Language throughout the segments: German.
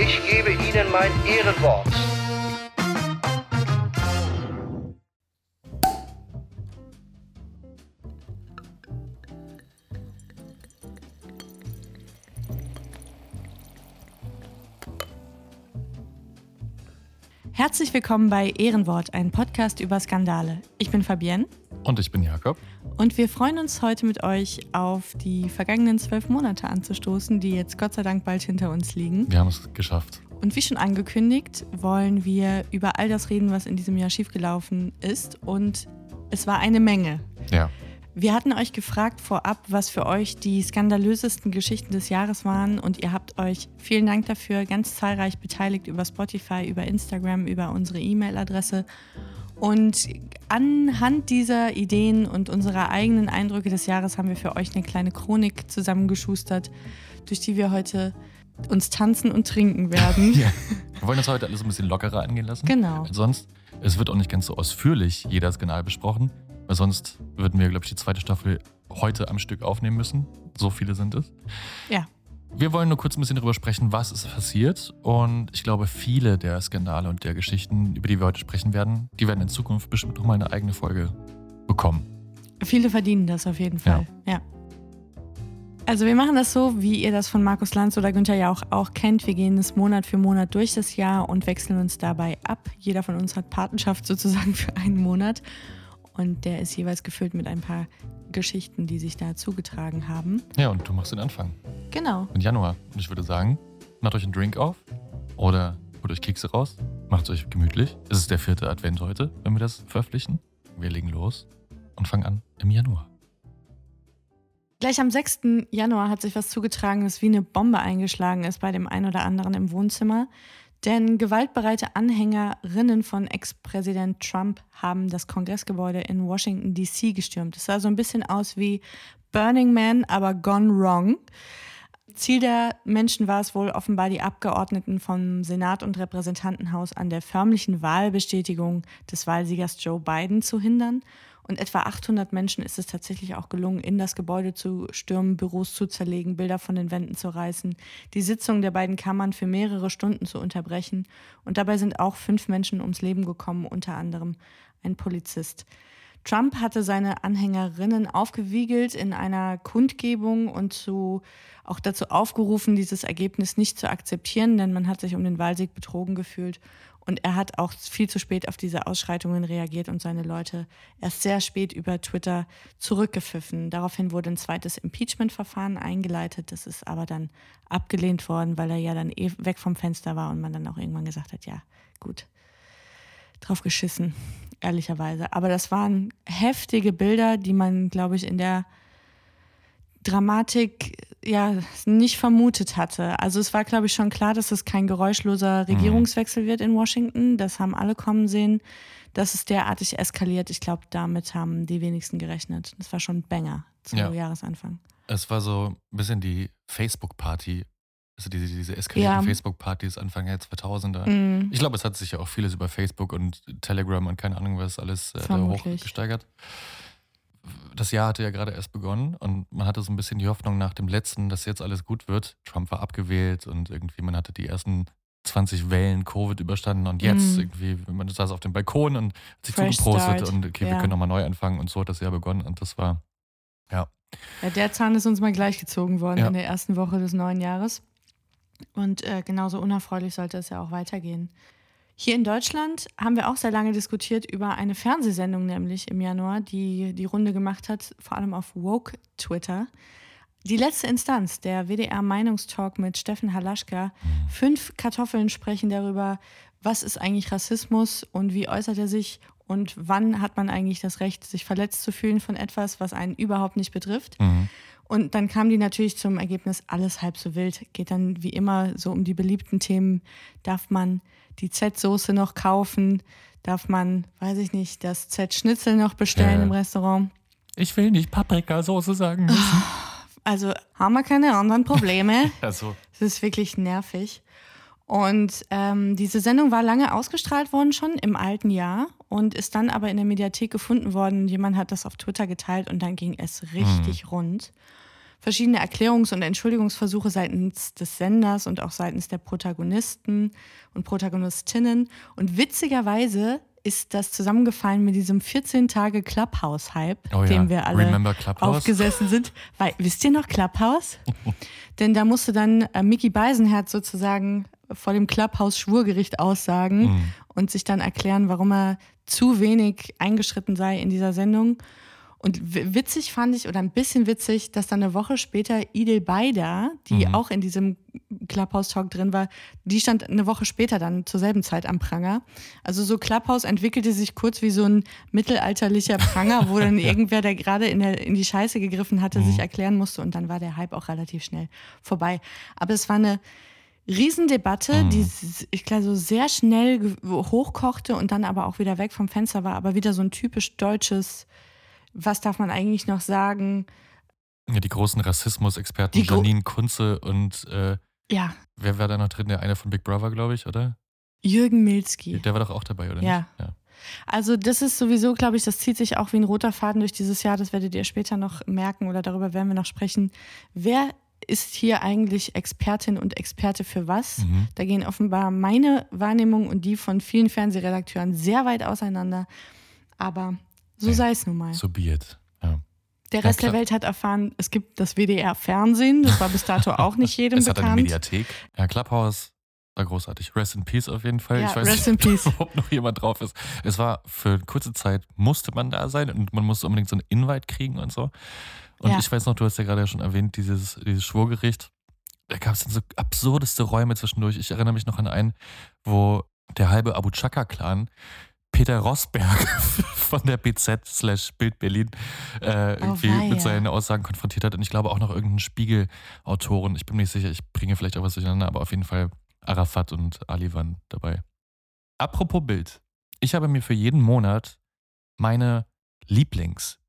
ich gebe Ihnen mein Ehrenwort. Herzlich willkommen bei Ehrenwort, ein Podcast über Skandale. Ich bin Fabienne Und ich bin Jakob. und wir freuen uns heute mit euch auf die vergangenen zwölf Monate anzustoßen, die jetzt Gott sei Dank bald hinter uns liegen. Wir haben es geschafft. Und wie schon angekündigt, wollen wir über all das reden, was in diesem Jahr schiefgelaufen ist. Und es war eine Menge. Ja. Wir hatten euch gefragt vorab, was für euch die skandalösesten Geschichten des Jahres waren und ihr habt euch, vielen Dank dafür, ganz zahlreich beteiligt über Spotify, über Instagram, über unsere E-Mail-Adresse. Und anhand dieser Ideen und unserer eigenen Eindrücke des Jahres haben wir für euch eine kleine Chronik zusammengeschustert, durch die wir heute uns tanzen und trinken werden. ja. Wir wollen das heute alles ein bisschen lockerer angehen lassen. Genau. Sonst. Es wird auch nicht ganz so ausführlich jeder Skandal besprochen, weil sonst würden wir, glaube ich, die zweite Staffel heute am Stück aufnehmen müssen. So viele sind es. Ja. Wir wollen nur kurz ein bisschen darüber sprechen, was ist passiert. Und ich glaube, viele der Skandale und der Geschichten, über die wir heute sprechen werden, die werden in Zukunft bestimmt noch mal eine eigene Folge bekommen. Viele verdienen das auf jeden Fall. Ja. Also wir machen das so, wie ihr das von Markus Lanz oder Günther ja auch, auch kennt. Wir gehen es Monat für Monat durch das Jahr und wechseln uns dabei ab. Jeder von uns hat Patenschaft sozusagen für einen Monat. Und der ist jeweils gefüllt mit ein paar Geschichten, die sich da zugetragen haben. Ja, und du machst den Anfang. Genau. Mit Januar. Und ich würde sagen, macht euch einen Drink auf oder holt euch Kekse raus. Macht es euch gemütlich. Es ist der vierte Advent heute, wenn wir das veröffentlichen. Wir legen los und fangen an im Januar. Gleich am 6. Januar hat sich was zugetragen, das wie eine Bombe eingeschlagen ist bei dem einen oder anderen im Wohnzimmer. Denn gewaltbereite Anhängerinnen von Ex-Präsident Trump haben das Kongressgebäude in Washington, D.C. gestürmt. Es sah so ein bisschen aus wie Burning Man, aber gone wrong. Ziel der Menschen war es wohl offenbar, die Abgeordneten vom Senat und Repräsentantenhaus an der förmlichen Wahlbestätigung des Wahlsiegers Joe Biden zu hindern. Und etwa 800 Menschen ist es tatsächlich auch gelungen, in das Gebäude zu stürmen, Büros zu zerlegen, Bilder von den Wänden zu reißen, die Sitzung der beiden Kammern für mehrere Stunden zu unterbrechen. Und dabei sind auch fünf Menschen ums Leben gekommen, unter anderem ein Polizist. Trump hatte seine Anhängerinnen aufgewiegelt in einer Kundgebung und zu, auch dazu aufgerufen, dieses Ergebnis nicht zu akzeptieren, denn man hat sich um den Wahlsieg betrogen gefühlt. Und er hat auch viel zu spät auf diese Ausschreitungen reagiert und seine Leute erst sehr spät über Twitter zurückgepfiffen. Daraufhin wurde ein zweites Impeachment-Verfahren eingeleitet. Das ist aber dann abgelehnt worden, weil er ja dann eh weg vom Fenster war und man dann auch irgendwann gesagt hat, ja, gut, drauf geschissen, ehrlicherweise. Aber das waren heftige Bilder, die man, glaube ich, in der Dramatik ja nicht vermutet hatte. Also es war, glaube ich, schon klar, dass es kein geräuschloser Regierungswechsel wird in Washington. Das haben alle kommen sehen. Dass es derartig eskaliert, ich glaube, damit haben die wenigsten gerechnet. Das war schon ein Banger zum Ja. Jahresanfang. Es war so ein bisschen die Facebook-Party. Also diese, diese eskalierten Ja. Facebook-Partys Anfang der 2000er. Mhm. Ich glaube, es hat sich ja auch vieles über Facebook und Telegram und keine Ahnung was alles äh, Vermutlich. Das Jahr hatte ja gerade erst begonnen und man hatte so ein bisschen die Hoffnung nach dem letzten, dass jetzt alles gut wird. Trump war abgewählt und irgendwie man hatte die ersten 20 Wellen Covid überstanden und jetzt Mhm. irgendwie, man saß auf dem Balkon und hat sich Fresh zugeprostet start. und okay, wir Ja. können nochmal neu anfangen und so hat das Jahr begonnen und das war, ja, Ja, der Zahn ist uns mal gleichgezogen worden Ja. in der ersten Woche des neuen Jahres. Und äh, genauso unerfreulich sollte es ja auch weitergehen. Hier in Deutschland haben wir auch sehr lange diskutiert über eine Fernsehsendung, nämlich im Januar, die die Runde gemacht hat, vor allem auf Woke Twitter. Die letzte Instanz, der WDR Meinungstalk mit Steffen Halaschka. Fünf Kartoffeln sprechen darüber, was ist eigentlich Rassismus und wie äußert er sich und wann hat man eigentlich das Recht, sich verletzt zu fühlen von etwas, was einen überhaupt nicht betrifft. Mhm. Und dann kam die natürlich zum Ergebnis, alles halb so wild. Geht dann wie immer so um die beliebten Themen. Darf man die Z-Soße noch kaufen? Darf man, weiß ich nicht, das Z-Schnitzel noch bestellen Ja. im Restaurant? Ich will nicht Paprikasauce sagen müssen. Also haben wir keine anderen Probleme. Also, Es ist wirklich nervig. Und ähm, diese Sendung war lange ausgestrahlt worden schon im alten Jahr und ist dann aber in der Mediathek gefunden worden. Jemand hat das auf Twitter geteilt und dann ging es richtig rund. Verschiedene Erklärungs- und Entschuldigungsversuche seitens des Senders und auch seitens der Protagonisten und Protagonistinnen. Und witzigerweise ist das zusammengefallen mit diesem 14-Tage-Clubhouse-Hype, Oh ja, dem wir alle aufgesessen sind. Weil, wisst ihr noch Clubhouse? Denn da musste dann äh, Mickey Beisenherz sozusagen vor dem Clubhouse-Schwurgericht aussagen Mhm. Und sich dann erklären, warum er zu wenig eingeschritten sei in dieser Sendung. Und witzig fand ich, oder ein bisschen witzig, dass dann eine Woche später Idil Beida, die Mhm. auch in diesem Clubhouse-Talk drin war, die stand eine Woche später dann zur selben Zeit am Pranger. Also so Clubhouse entwickelte sich kurz wie so ein mittelalterlicher Pranger, wo dann irgendwer, der gerade in, der, in die Scheiße gegriffen hatte, sich erklären musste und dann war der Hype auch relativ schnell vorbei. Aber es war eine Riesendebatte, die s- ich glaube so sehr schnell hochkochte und dann aber auch wieder weg vom Fenster war, aber wieder so ein typisch deutsches, was darf man eigentlich noch sagen? ja, die großen Rassismus-Experten Die gro- Janine Kunze und äh, Ja, wer war da noch drin? Der eine von Big Brother, glaube ich, oder? Jürgen Milzki. Der war doch auch dabei, oder Ja. nicht? Ja. Also das ist sowieso, glaube ich, das zieht sich auch wie ein roter Faden durch dieses Jahr. Das werdet ihr später noch merken oder darüber werden wir noch sprechen. Wer ist hier eigentlich Expertin und Experte für was? Mhm. Da gehen offenbar meine Wahrnehmung und die von vielen Fernsehredakteuren sehr weit auseinander. Aber so Ja. sei es nun mal. So be it. Ja. Der Ja, Rest der klar. Welt hat erfahren, es gibt das WDR-Fernsehen. Das war bis dato auch nicht jedem Es hat eine bekannt. Mediathek. Ja, Clubhouse war großartig. Rest in Peace auf jeden Fall. Ja, ich weiß rest nicht, in peace. ob noch jemand drauf ist. Es war für eine kurze Zeit, musste man da sein und man musste unbedingt so einen Invite kriegen und so. Und Ja. ich weiß noch, du hast ja gerade schon erwähnt, dieses, dieses Schwurgericht. Da gab es dann so absurdeste Räume zwischendurch. Ich erinnere mich noch an einen, wo der halbe Abu Chaka-Clan Peter Rosberg von der BZ slash Bild Berlin äh, irgendwie weia. mit seinen Aussagen konfrontiert hat. Und ich glaube auch noch irgendeinen Spiegel-Autoren. Ich bin mir nicht sicher, ich bringe vielleicht auch was durcheinander, aber auf jeden Fall Arafat und Ali waren dabei. Apropos Bild. Ich habe mir für jeden Monat meine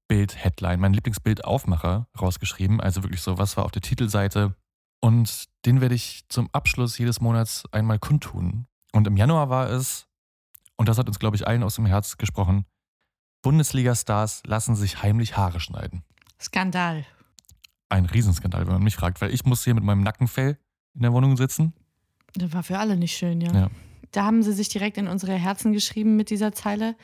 Lieblingsbild-Headline, mein Lieblingsbild-Aufmacher rausgeschrieben. Also wirklich so, was war auf der Titelseite. Und den werde ich zum Abschluss jedes Monats einmal kundtun. Und im Januar war es, und das hat uns, glaube ich, allen aus dem Herz gesprochen, Bundesliga-Stars lassen sich heimlich Haare schneiden. Skandal. Ein Riesenskandal, wenn man mich fragt, weil ich muss hier mit meinem Nackenfell in der Wohnung sitzen. Das war für alle nicht schön, ja. Ja. Da haben sie sich direkt in unsere Herzen geschrieben mit dieser Zeile.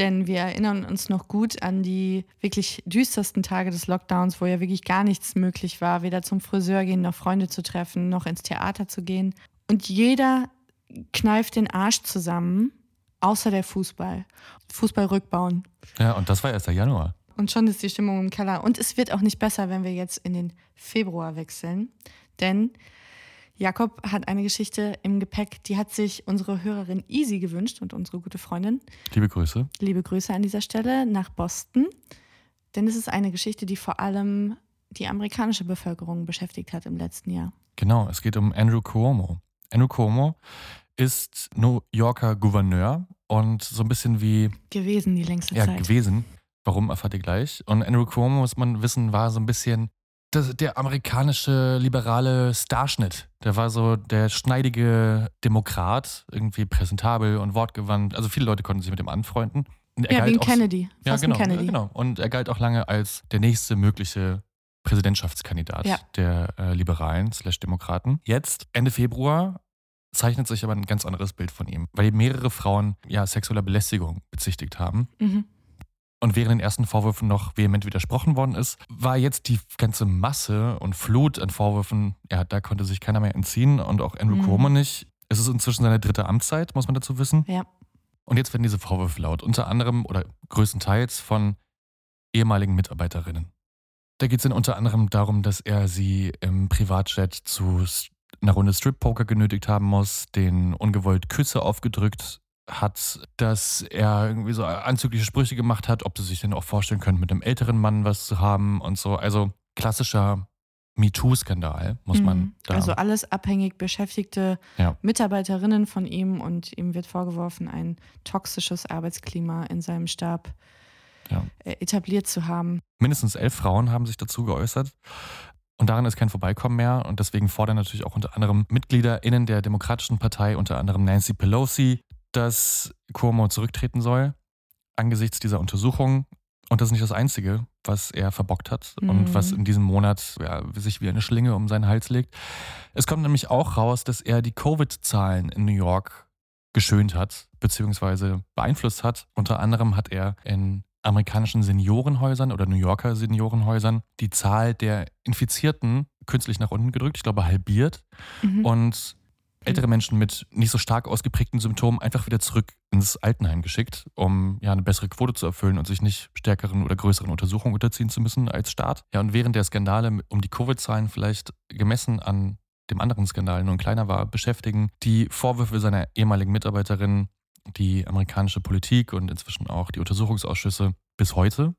Denn wir erinnern uns noch gut an die wirklich düstersten Tage des Lockdowns, wo ja wirklich gar nichts möglich war, weder zum Friseur gehen, noch Freunde zu treffen, noch ins Theater zu gehen. Und jeder kneift den Arsch zusammen, außer der Fußball. Fußball rückbauen. Ja, und das war erst der Januar. Und schon ist die Stimmung im Keller. Und es wird auch nicht besser, wenn wir jetzt in den Februar wechseln. Denn Jakob hat eine Geschichte im Gepäck, die hat sich unsere Hörerin Easy gewünscht und unsere gute Freundin. Liebe Grüße. Liebe Grüße an dieser Stelle nach Boston. Denn es ist eine Geschichte, die vor allem die amerikanische Bevölkerung beschäftigt hat im letzten Jahr. Genau, es geht um Andrew Cuomo. Andrew Cuomo ist New Yorker Gouverneur und so ein bisschen wie Gewesen die längste ja, Zeit. gewesen. Warum erfahrt ihr gleich? Und Andrew Cuomo, muss man wissen, war so ein bisschen das, der amerikanische liberale Starschnitt. Der war so der schneidige Demokrat, irgendwie präsentabel und wortgewandt. Also viele Leute konnten sich mit ihm anfreunden. Und er ja, galt wie auch- Kennedy. Ja, genau, Kennedy. ja, genau. Und er galt auch lange als der nächste mögliche Präsidentschaftskandidat Ja. der äh, Liberalen slash Demokraten. Jetzt, Ende Februar, zeichnet sich aber ein ganz anderes Bild von ihm, weil ihm mehrere Frauen ja sexueller Belästigung bezichtigt haben. Mhm. Und während den ersten Vorwürfen noch vehement widersprochen worden ist, war jetzt die ganze Masse und Flut an Vorwürfen, ja, da konnte sich keiner mehr entziehen und auch Andrew Mhm. Cuomo nicht. Es ist inzwischen seine dritte Amtszeit, muss man dazu wissen. Ja. Und jetzt werden diese Vorwürfe laut, unter anderem oder größtenteils von ehemaligen Mitarbeiterinnen. Da geht es dann unter anderem darum, dass er sie im Privatjet zu einer Runde Strip-Poker genötigt haben muss, den ungewollt Küsse aufgedrückt hat, dass er irgendwie so anzügliche Sprüche gemacht hat, ob sie sich denn auch vorstellen können, mit einem älteren Mann was zu haben und so. Also klassischer MeToo-Skandal, muss man Mhm. da. Also alles abhängig beschäftigte Ja. Mitarbeiterinnen von ihm und ihm wird vorgeworfen, ein toxisches Arbeitsklima in seinem Stab Ja. äh, etabliert zu haben. Mindestens elf Frauen haben sich dazu geäußert. Und daran ist kein Vorbeikommen mehr. Und deswegen fordern natürlich auch unter anderem MitgliederInnen der Demokratischen Partei, unter anderem Nancy Pelosi, dass Cuomo zurücktreten soll angesichts dieser Untersuchung. Und das ist nicht das Einzige, was er verbockt hat und Mhm. was in diesem Monat ja, sich wie eine Schlinge um seinen Hals legt. Es kommt nämlich auch raus, dass er die Covid-Zahlen in New York geschönt hat, beziehungsweise beeinflusst hat. Unter anderem hat er in amerikanischen Seniorenhäusern oder New Yorker Seniorenhäusern die Zahl der Infizierten künstlich nach unten gedrückt, ich glaube halbiert. Mhm. Und ältere Menschen mit nicht so stark ausgeprägten Symptomen einfach wieder zurück ins Altenheim geschickt, um ja eine bessere Quote zu erfüllen und sich nicht stärkeren oder größeren Untersuchungen unterziehen zu müssen als Staat. Ja, und während der Skandale um die Covid-Zahlen vielleicht gemessen an dem anderen Skandal nur ein kleiner war, beschäftigen die Vorwürfe seiner ehemaligen Mitarbeiterin die amerikanische Politik und inzwischen auch die Untersuchungsausschüsse bis heute.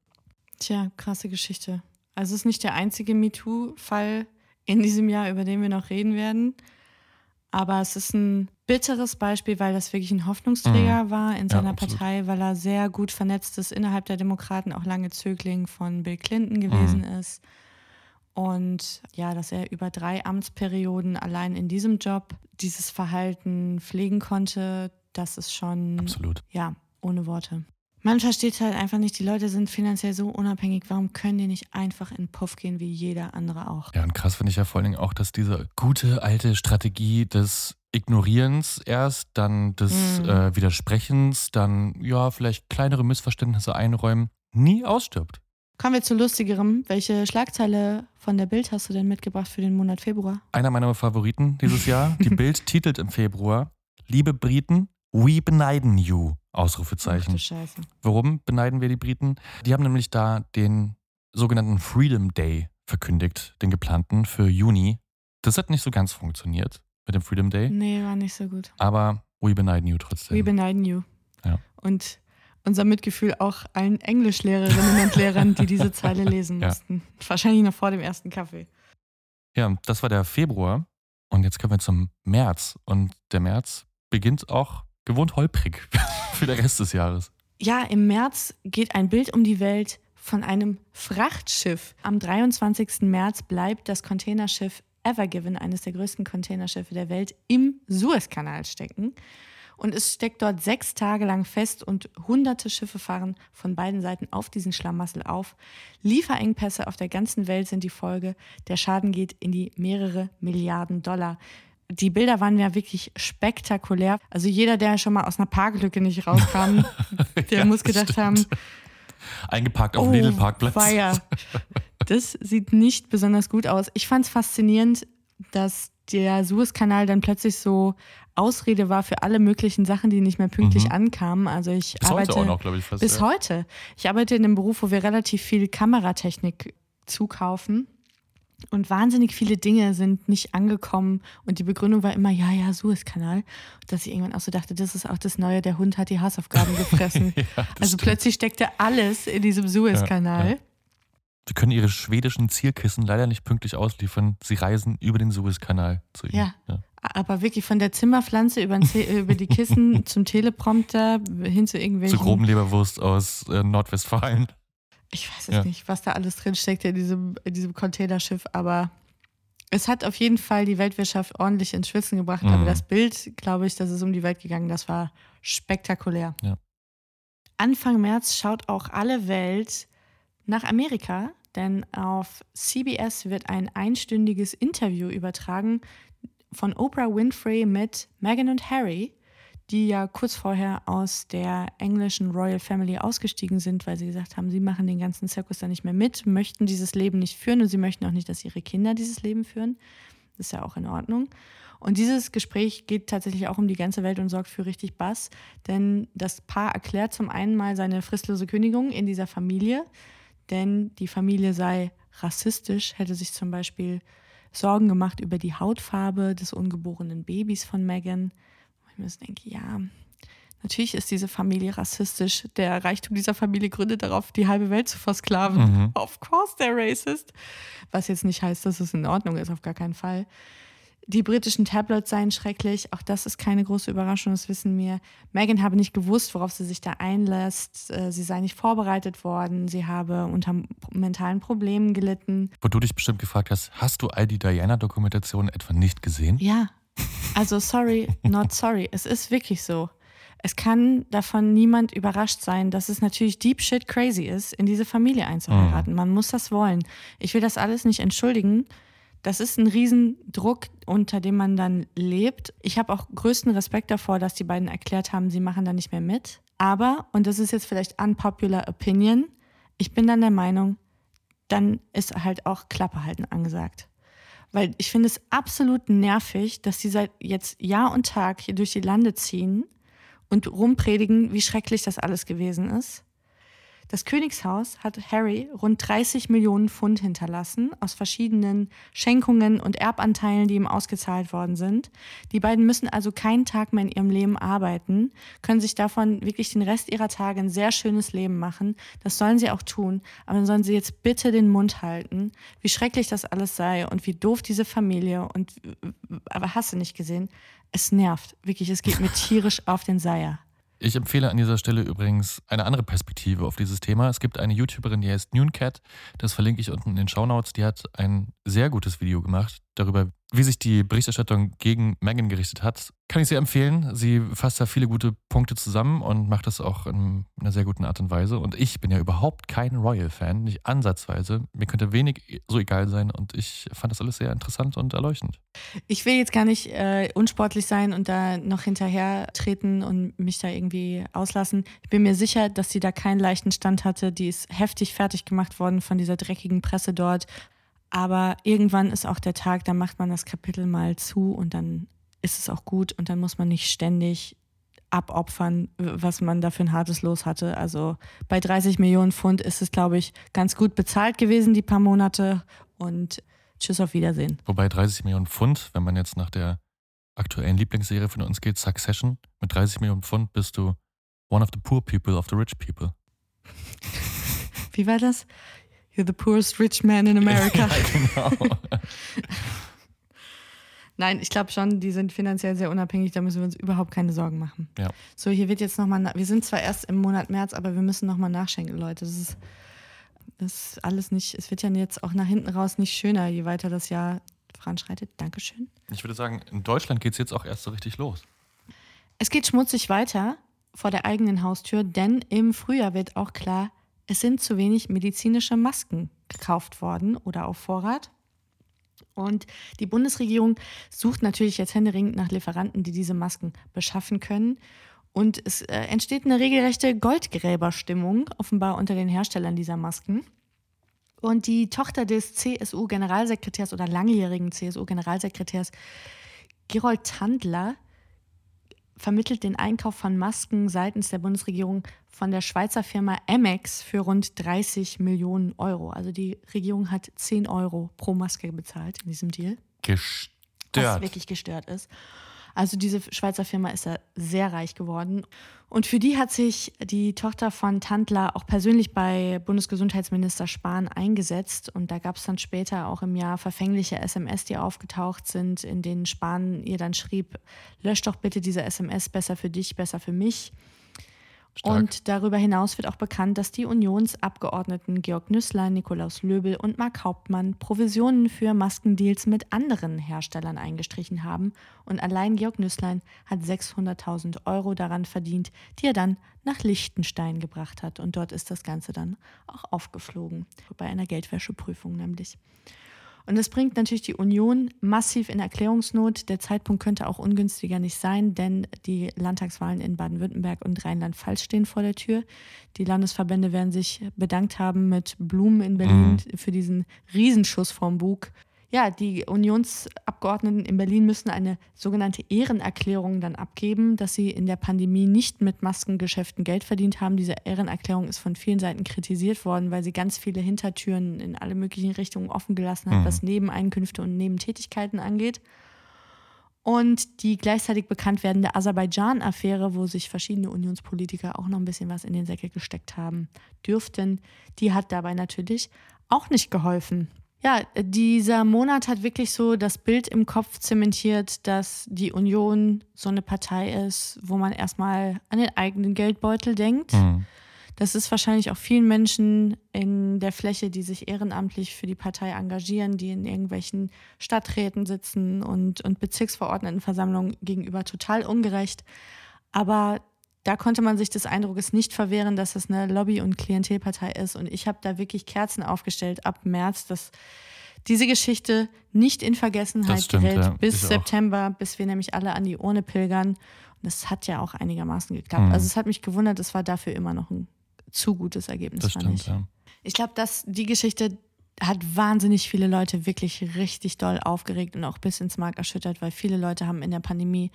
Tja, krasse Geschichte. Also es ist nicht der einzige MeToo-Fall in diesem Jahr, über den wir noch reden werden. Aber es ist ein bitteres Beispiel, weil das wirklich ein Hoffnungsträger war in Ja, seiner absolut. Partei, weil er sehr gut vernetzt ist innerhalb der Demokraten, auch lange Zögling von Bill Clinton gewesen Mhm. ist. Und ja, dass er über drei Amtsperioden allein in diesem Job dieses Verhalten pflegen konnte, das ist schon Absolut. ja, ohne Worte. Man versteht halt einfach nicht, die Leute sind finanziell so unabhängig, warum können die nicht einfach in den Puff gehen wie jeder andere auch? Ja, und krass finde ich ja vor allen Dingen auch, dass diese gute alte Strategie des Ignorierens erst, dann des Mhm. äh, Widersprechens, dann ja, vielleicht kleinere Missverständnisse einräumen, nie ausstirbt. Kommen wir zu lustigerem. Welche Schlagzeile von der Bild hast du denn mitgebracht für den Monat Februar? Einer meiner Favoriten dieses Jahr. Die Bild titelt im Februar: Liebe Briten, we beneiden you. Ach Ausrufezeichen. du Scheiße. Warum beneiden wir die Briten? Die haben nämlich da den sogenannten Freedom Day verkündigt, den geplanten für Juni. Das hat nicht so ganz funktioniert mit dem Freedom Day, Nee, war nicht so gut. aber we beneiden you trotzdem. We beneiden you. Ja. Und unser Mitgefühl auch allen Englischlehrerinnen und Lehrern, die diese Zeile lesen Ja. mussten. Wahrscheinlich noch vor dem ersten Kaffee. Ja, das war der Februar und jetzt kommen wir zum März und der März beginnt auch gewohnt holprig für den Rest des Jahres. Ja, im März geht ein Bild um die Welt von einem Frachtschiff. Am 23. März bleibt das Containerschiff Evergiven, eines der größten Containerschiffe der Welt, im Suezkanal stecken. Und es steckt dort sechs Tage lang fest und hunderte Schiffe fahren von beiden Seiten auf diesen Schlamassel auf. Lieferengpässe auf der ganzen Welt sind die Folge. Der Schaden geht in die mehrere Milliarden Dollar. Die Bilder waren ja wirklich spektakulär. Also jeder, der schon mal aus einer Parklücke nicht rauskam, der Ja, muss gedacht stimmt. haben, Eingeparkt auf dem Lidl-Parkplatz. Oh, weia. Das sieht nicht besonders gut aus. Ich fand es faszinierend, dass der Suezkanal dann plötzlich so Ausrede war für alle möglichen Sachen, die nicht mehr pünktlich Mhm. ankamen. Also ich Bis arbeite heute auch noch, glaube ich, fast. bis ja. heute. Ich arbeite in einem Beruf, wo wir relativ viel Kameratechnik zukaufen. Und wahnsinnig viele Dinge sind nicht angekommen. Und die Begründung war immer, ja, ja, Suezkanal. Dass ich irgendwann auch so dachte, das ist auch das Neue, der Hund hat die Hausaufgaben gefressen. Ja, also stimmt. plötzlich steckte alles in diesem Suezkanal. Ja, ja. Sie können ihre schwedischen Zielkissen leider nicht pünktlich ausliefern. Sie reisen über den Suezkanal zu ihnen. Ja. Aber wirklich von der Zimmerpflanze über, über die Kissen zum Teleprompter hin zu irgendwelchen. Zu groben Leberwurst aus äh, Nordwestfalen. Ich weiß es Ja. nicht, was da alles drin steckt in diesem, in diesem Containerschiff, aber es hat auf jeden Fall die Weltwirtschaft ordentlich ins Schwitzen gebracht. Mhm. Aber das Bild, glaube ich, das ist um die Welt gegangen, das war spektakulär. Ja. Anfang März schaut auch alle Welt nach Amerika, denn auf CBS wird ein einstündiges Interview übertragen von Oprah Winfrey mit Meghan und Harry, die ja kurz vorher aus der englischen Royal Family ausgestiegen sind, weil sie gesagt haben, sie machen den ganzen Zirkus da nicht mehr mit, möchten dieses Leben nicht führen und sie möchten auch nicht, dass ihre Kinder dieses Leben führen. Das ist ja auch in Ordnung. Und dieses Gespräch geht tatsächlich auch um die ganze Welt und sorgt für richtig Bass, denn das Paar erklärt zum einen mal seine fristlose Kündigung in dieser Familie, denn die Familie sei rassistisch, hätte sich zum Beispiel Sorgen gemacht über die Hautfarbe des ungeborenen Babys von Megan. Mir so denke, ja, Natürlich ist diese Familie rassistisch. Der Reichtum dieser Familie gründet darauf, die halbe Welt zu versklaven. Mhm. Of course they're racist. Was jetzt nicht heißt, dass es in Ordnung ist, auf gar keinen Fall. Die britischen Tabloids seien schrecklich. Auch das ist keine große Überraschung, das wissen wir. Meghan habe nicht gewusst, worauf sie sich da einlässt. Äh, Sie sei nicht vorbereitet worden. Sie habe unter mentalen Problemen gelitten. Wo du dich bestimmt gefragt hast, hast du all die Diana-Dokumentationen etwa nicht gesehen? Ja, also sorry, not sorry. Es ist wirklich so. Es kann davon niemand überrascht sein, dass es natürlich deep shit crazy ist, in diese Familie einzuheiraten. Man muss das wollen. Ich will das alles nicht entschuldigen. Das ist ein Riesendruck, unter dem man dann lebt. Ich habe auch größten Respekt davor, dass die beiden erklärt haben, sie machen da nicht mehr mit. Aber, und das ist jetzt vielleicht unpopular opinion, ich bin dann der Meinung, dann ist halt auch Klappe halten angesagt. Weil ich finde es absolut nervig, dass die seit jetzt Jahr und Tag hier durch die Lande ziehen und rumpredigen, wie schrecklich das alles gewesen ist. Das Königshaus hat Harry rund 30 Millionen Pfund hinterlassen aus verschiedenen Schenkungen und Erbanteilen, die ihm ausgezahlt worden sind. Die beiden müssen also keinen Tag mehr in ihrem Leben arbeiten, können sich davon wirklich den Rest ihrer Tage ein sehr schönes Leben machen. Das sollen sie auch tun, aber dann sollen sie jetzt bitte den Mund halten, wie schrecklich das alles sei und wie doof diese Familie und aber hast du nicht gesehen? Es nervt, wirklich, es geht mir tierisch auf den Seier. Ich empfehle an dieser Stelle übrigens eine andere Perspektive auf dieses Thema. Es gibt eine YouTuberin, die heißt Nooncat. Das verlinke ich unten in den Shownotes. Die hat ein sehr gutes Video gemacht darüber, wie sich die Berichterstattung gegen Meghan gerichtet hat. Kann ich sehr empfehlen. Sie fasst da viele gute Punkte zusammen und macht das auch in einer sehr guten Art und Weise. Und ich bin ja überhaupt kein Royal-Fan, nicht ansatzweise. Mir könnte wenig so egal sein und ich fand das alles sehr interessant und erleuchtend. Ich will jetzt gar nicht äh, unsportlich sein und da noch hinterher treten und mich da irgendwie auslassen. Ich bin mir sicher, dass sie da keinen leichten Stand hatte. Die ist heftig fertig gemacht worden von dieser dreckigen Presse dort. Aber irgendwann ist auch der Tag, da macht man das Kapitel mal zu und dann ist es auch gut und dann muss man nicht ständig abopfern, was man da für ein hartes Los hatte. Also bei 30 Millionen Pfund ist es, glaube ich, ganz gut bezahlt gewesen, die paar Monate. Und tschüss auf Wiedersehen. Wobei 30 Millionen Pfund, wenn man jetzt nach der aktuellen Lieblingsserie von uns geht, Succession, mit 30 Millionen Pfund bist du one of the poor people of the rich people. Wie war das? You're the poorest rich man in America. ja, genau. Nein, ich glaube schon, die sind finanziell sehr unabhängig, da müssen wir uns überhaupt keine Sorgen machen. Ja. So, hier wird jetzt nochmal, wir sind zwar erst im Monat März, aber wir müssen nochmal nachschenken, Leute. Das ist, das ist alles nicht, es wird ja jetzt auch nach hinten raus nicht schöner, je weiter das Jahr voranschreitet. Dankeschön. Ich würde sagen, in Deutschland geht es jetzt auch erst so richtig los. Es geht schmutzig weiter vor der eigenen Haustür, denn im Frühjahr wird auch klar, es sind zu wenig medizinische Masken gekauft worden oder auf Vorrat. Und die Bundesregierung sucht natürlich jetzt händeringend nach Lieferanten, die diese Masken beschaffen können. Und es äh, entsteht eine regelrechte Goldgräberstimmung, offenbar unter den Herstellern dieser Masken. Und die Tochter des CSU-Generalsekretärs oder langjährigen CSU-Generalsekretärs Gerold Tandler vermittelt den Einkauf von Masken seitens der Bundesregierung von der Schweizer Firma Amex für rund 30 Millionen Euro. Also die Regierung hat 10 Euro pro Maske bezahlt in diesem Deal. Was Gestört. wirklich gestört ist. Also diese Schweizer Firma ist ja sehr reich geworden. Und für die hat sich die Tochter von Tandler auch persönlich bei Bundesgesundheitsminister Spahn eingesetzt. Und da gab es dann später auch im Jahr verfängliche SMS, die aufgetaucht sind, in denen Spahn ihr dann schrieb, lösch doch bitte diese SMS, besser für dich, besser für mich. Stark. Und darüber hinaus wird auch bekannt, dass die Unionsabgeordneten Georg Nüßlein, Nikolaus Löbel und Mark Hauptmann Provisionen für Maskendeals mit anderen Herstellern eingestrichen haben. Und allein Georg Nüßlein hat 600.000 Euro daran verdient, die er dann nach Liechtenstein gebracht hat. Und dort ist das Ganze dann auch aufgeflogen, bei einer Geldwäscheprüfung nämlich. Und das bringt natürlich die Union massiv in Erklärungsnot. Der Zeitpunkt könnte auch ungünstiger nicht sein, denn die Landtagswahlen in Baden-Württemberg und Rheinland-Pfalz stehen vor der Tür. Die Landesverbände werden sich bedankt haben mit Blumen in Berlin für diesen Riesenschuss vom Bug. Ja, die Unionsabgeordneten in Berlin müssen eine sogenannte Ehrenerklärung dann abgeben, dass sie in der Pandemie nicht mit Maskengeschäften Geld verdient haben. Diese Ehrenerklärung ist von vielen Seiten kritisiert worden, weil sie ganz viele Hintertüren in alle möglichen Richtungen offen gelassen hat, Mhm. was Nebeneinkünfte und Nebentätigkeiten angeht. Und die gleichzeitig bekannt werdende Aserbaidschan-Affäre, wo sich verschiedene Unionspolitiker auch noch ein bisschen was in den Säcke gesteckt haben dürften, die hat dabei natürlich auch nicht geholfen. Ja, dieser Monat hat wirklich so das Bild im Kopf zementiert, dass die Union so eine Partei ist, wo man erstmal an den eigenen Geldbeutel denkt. Mhm. Das ist wahrscheinlich auch vielen Menschen in der Fläche, die sich ehrenamtlich für die Partei engagieren, die in irgendwelchen Stadträten sitzen und, und Bezirksverordnetenversammlungen gegenüber total ungerecht. Aber da konnte man sich des Eindrucks nicht verwehren, dass das eine Lobby- und Klientelpartei ist. Und ich habe da wirklich Kerzen aufgestellt ab März, dass diese Geschichte nicht in Vergessenheit stimmt, gerät ja. bis Ich auch. September, bis wir nämlich alle an die Urne pilgern. Und das hat ja auch einigermaßen geklappt. Mhm. Also es hat mich gewundert, es war dafür immer noch ein zu gutes Ergebnis, Das fand stimmt, ich. ja. Ich glaube, dass die Geschichte hat wahnsinnig viele Leute wirklich richtig doll aufgeregt und auch bis ins Mark erschüttert, weil viele Leute haben in der Pandemie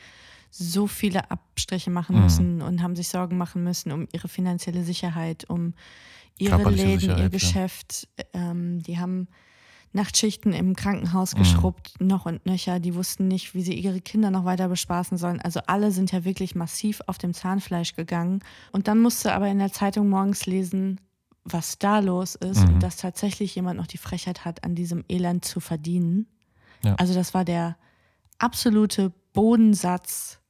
so viele Abstriche machen Mhm. müssen und haben sich Sorgen machen müssen um ihre finanzielle Sicherheit, um ihre Läden, ihr Sicherheit, ja. Geschäft. Ähm, die haben Nachtschichten im Krankenhaus Mhm. geschrubbt, noch und nöcher. Die wussten nicht, wie sie ihre Kinder noch weiter bespaßen sollen. Also alle sind ja wirklich massiv auf dem Zahnfleisch gegangen. Und dann musste aber in der Zeitung morgens lesen, was da los ist Mhm. und dass tatsächlich jemand noch die Frechheit hat, an diesem Elend zu verdienen. Ja. Also das war der absolute Bodensatz,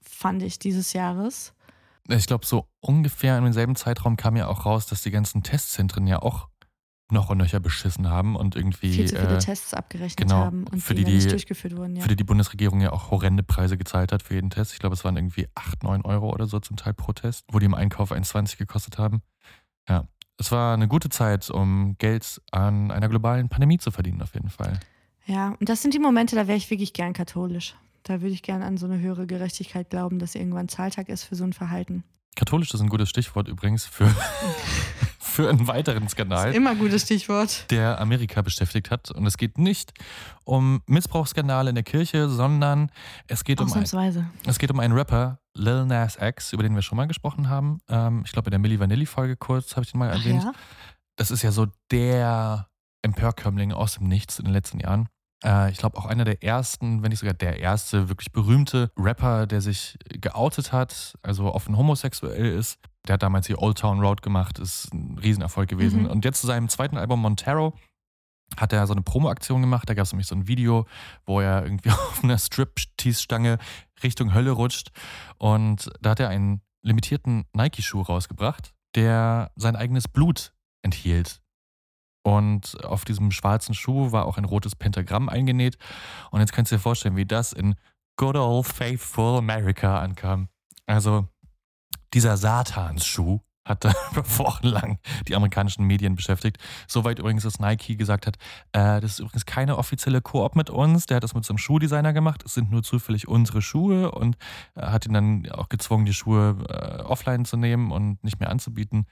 fand ich, dieses Jahres. Ich glaube, so ungefähr in demselben Zeitraum kam ja auch raus, dass die ganzen Testzentren ja auch noch und nöcher beschissen haben und irgendwie Viel zu viele äh, Tests abgerechnet genau, haben und für die, die, nicht durchgeführt wurden. Ja. für die die Bundesregierung ja auch horrende Preise gezahlt hat für jeden Test. Ich glaube, es waren irgendwie 8, 9 Euro oder so zum Teil pro Test, wo die im Einkauf 1,20 gekostet haben. Ja, es war eine gute Zeit, um Geld an einer globalen Pandemie zu verdienen, auf jeden Fall. Ja, und das sind die Momente, da wäre ich wirklich gern katholisch. Da würde ich gern an so eine höhere Gerechtigkeit glauben, dass irgendwann Zahltag ist für so ein Verhalten. Katholisch ist ein gutes Stichwort übrigens für, für einen weiteren Skandal. immer ein gutes Stichwort. der Amerika beschäftigt hat. Und es geht nicht um Missbrauchsskandale in der Kirche, sondern es geht, um ein, es geht um einen Rapper, Lil Nas X, über den wir schon mal gesprochen haben. Ähm, ich glaube, in der Milli Vanilli-Folge kurz habe ich den mal erwähnt. ja? Das ist ja so der Empörkömmling aus dem Nichts in den letzten Jahren. Äh, ich glaube auch einer der ersten, wenn nicht sogar der erste wirklich berühmte Rapper, der sich geoutet hat, also offen homosexuell ist. Der hat damals hier Old Town Road gemacht, ist ein Riesenerfolg gewesen. Mhm. Und jetzt zu seinem zweiten Album Montero hat er so eine Promo-Aktion gemacht. Da gab es nämlich so ein Video, wo er irgendwie auf einer Strip-Tease-Stange Richtung Hölle rutscht. Und da hat er einen limitierten Nike-Schuh rausgebracht, der sein eigenes Blut enthielt. Und auf diesem schwarzen Schuh war auch ein rotes Pentagramm eingenäht. Und jetzt kannst du dir vorstellen, wie das in Good Old Faithful America ankam. Also dieser Satansschuh hat wochenlang die amerikanischen Medien beschäftigt. Soweit übrigens, dass Nike gesagt hat, äh, das ist übrigens keine offizielle Koop mit uns. Der hat das mit so einem Schuhdesigner gemacht. Es sind nur zufällig unsere Schuhe und äh, hat ihn dann auch gezwungen, die Schuhe äh, offline zu nehmen und nicht mehr anzubieten.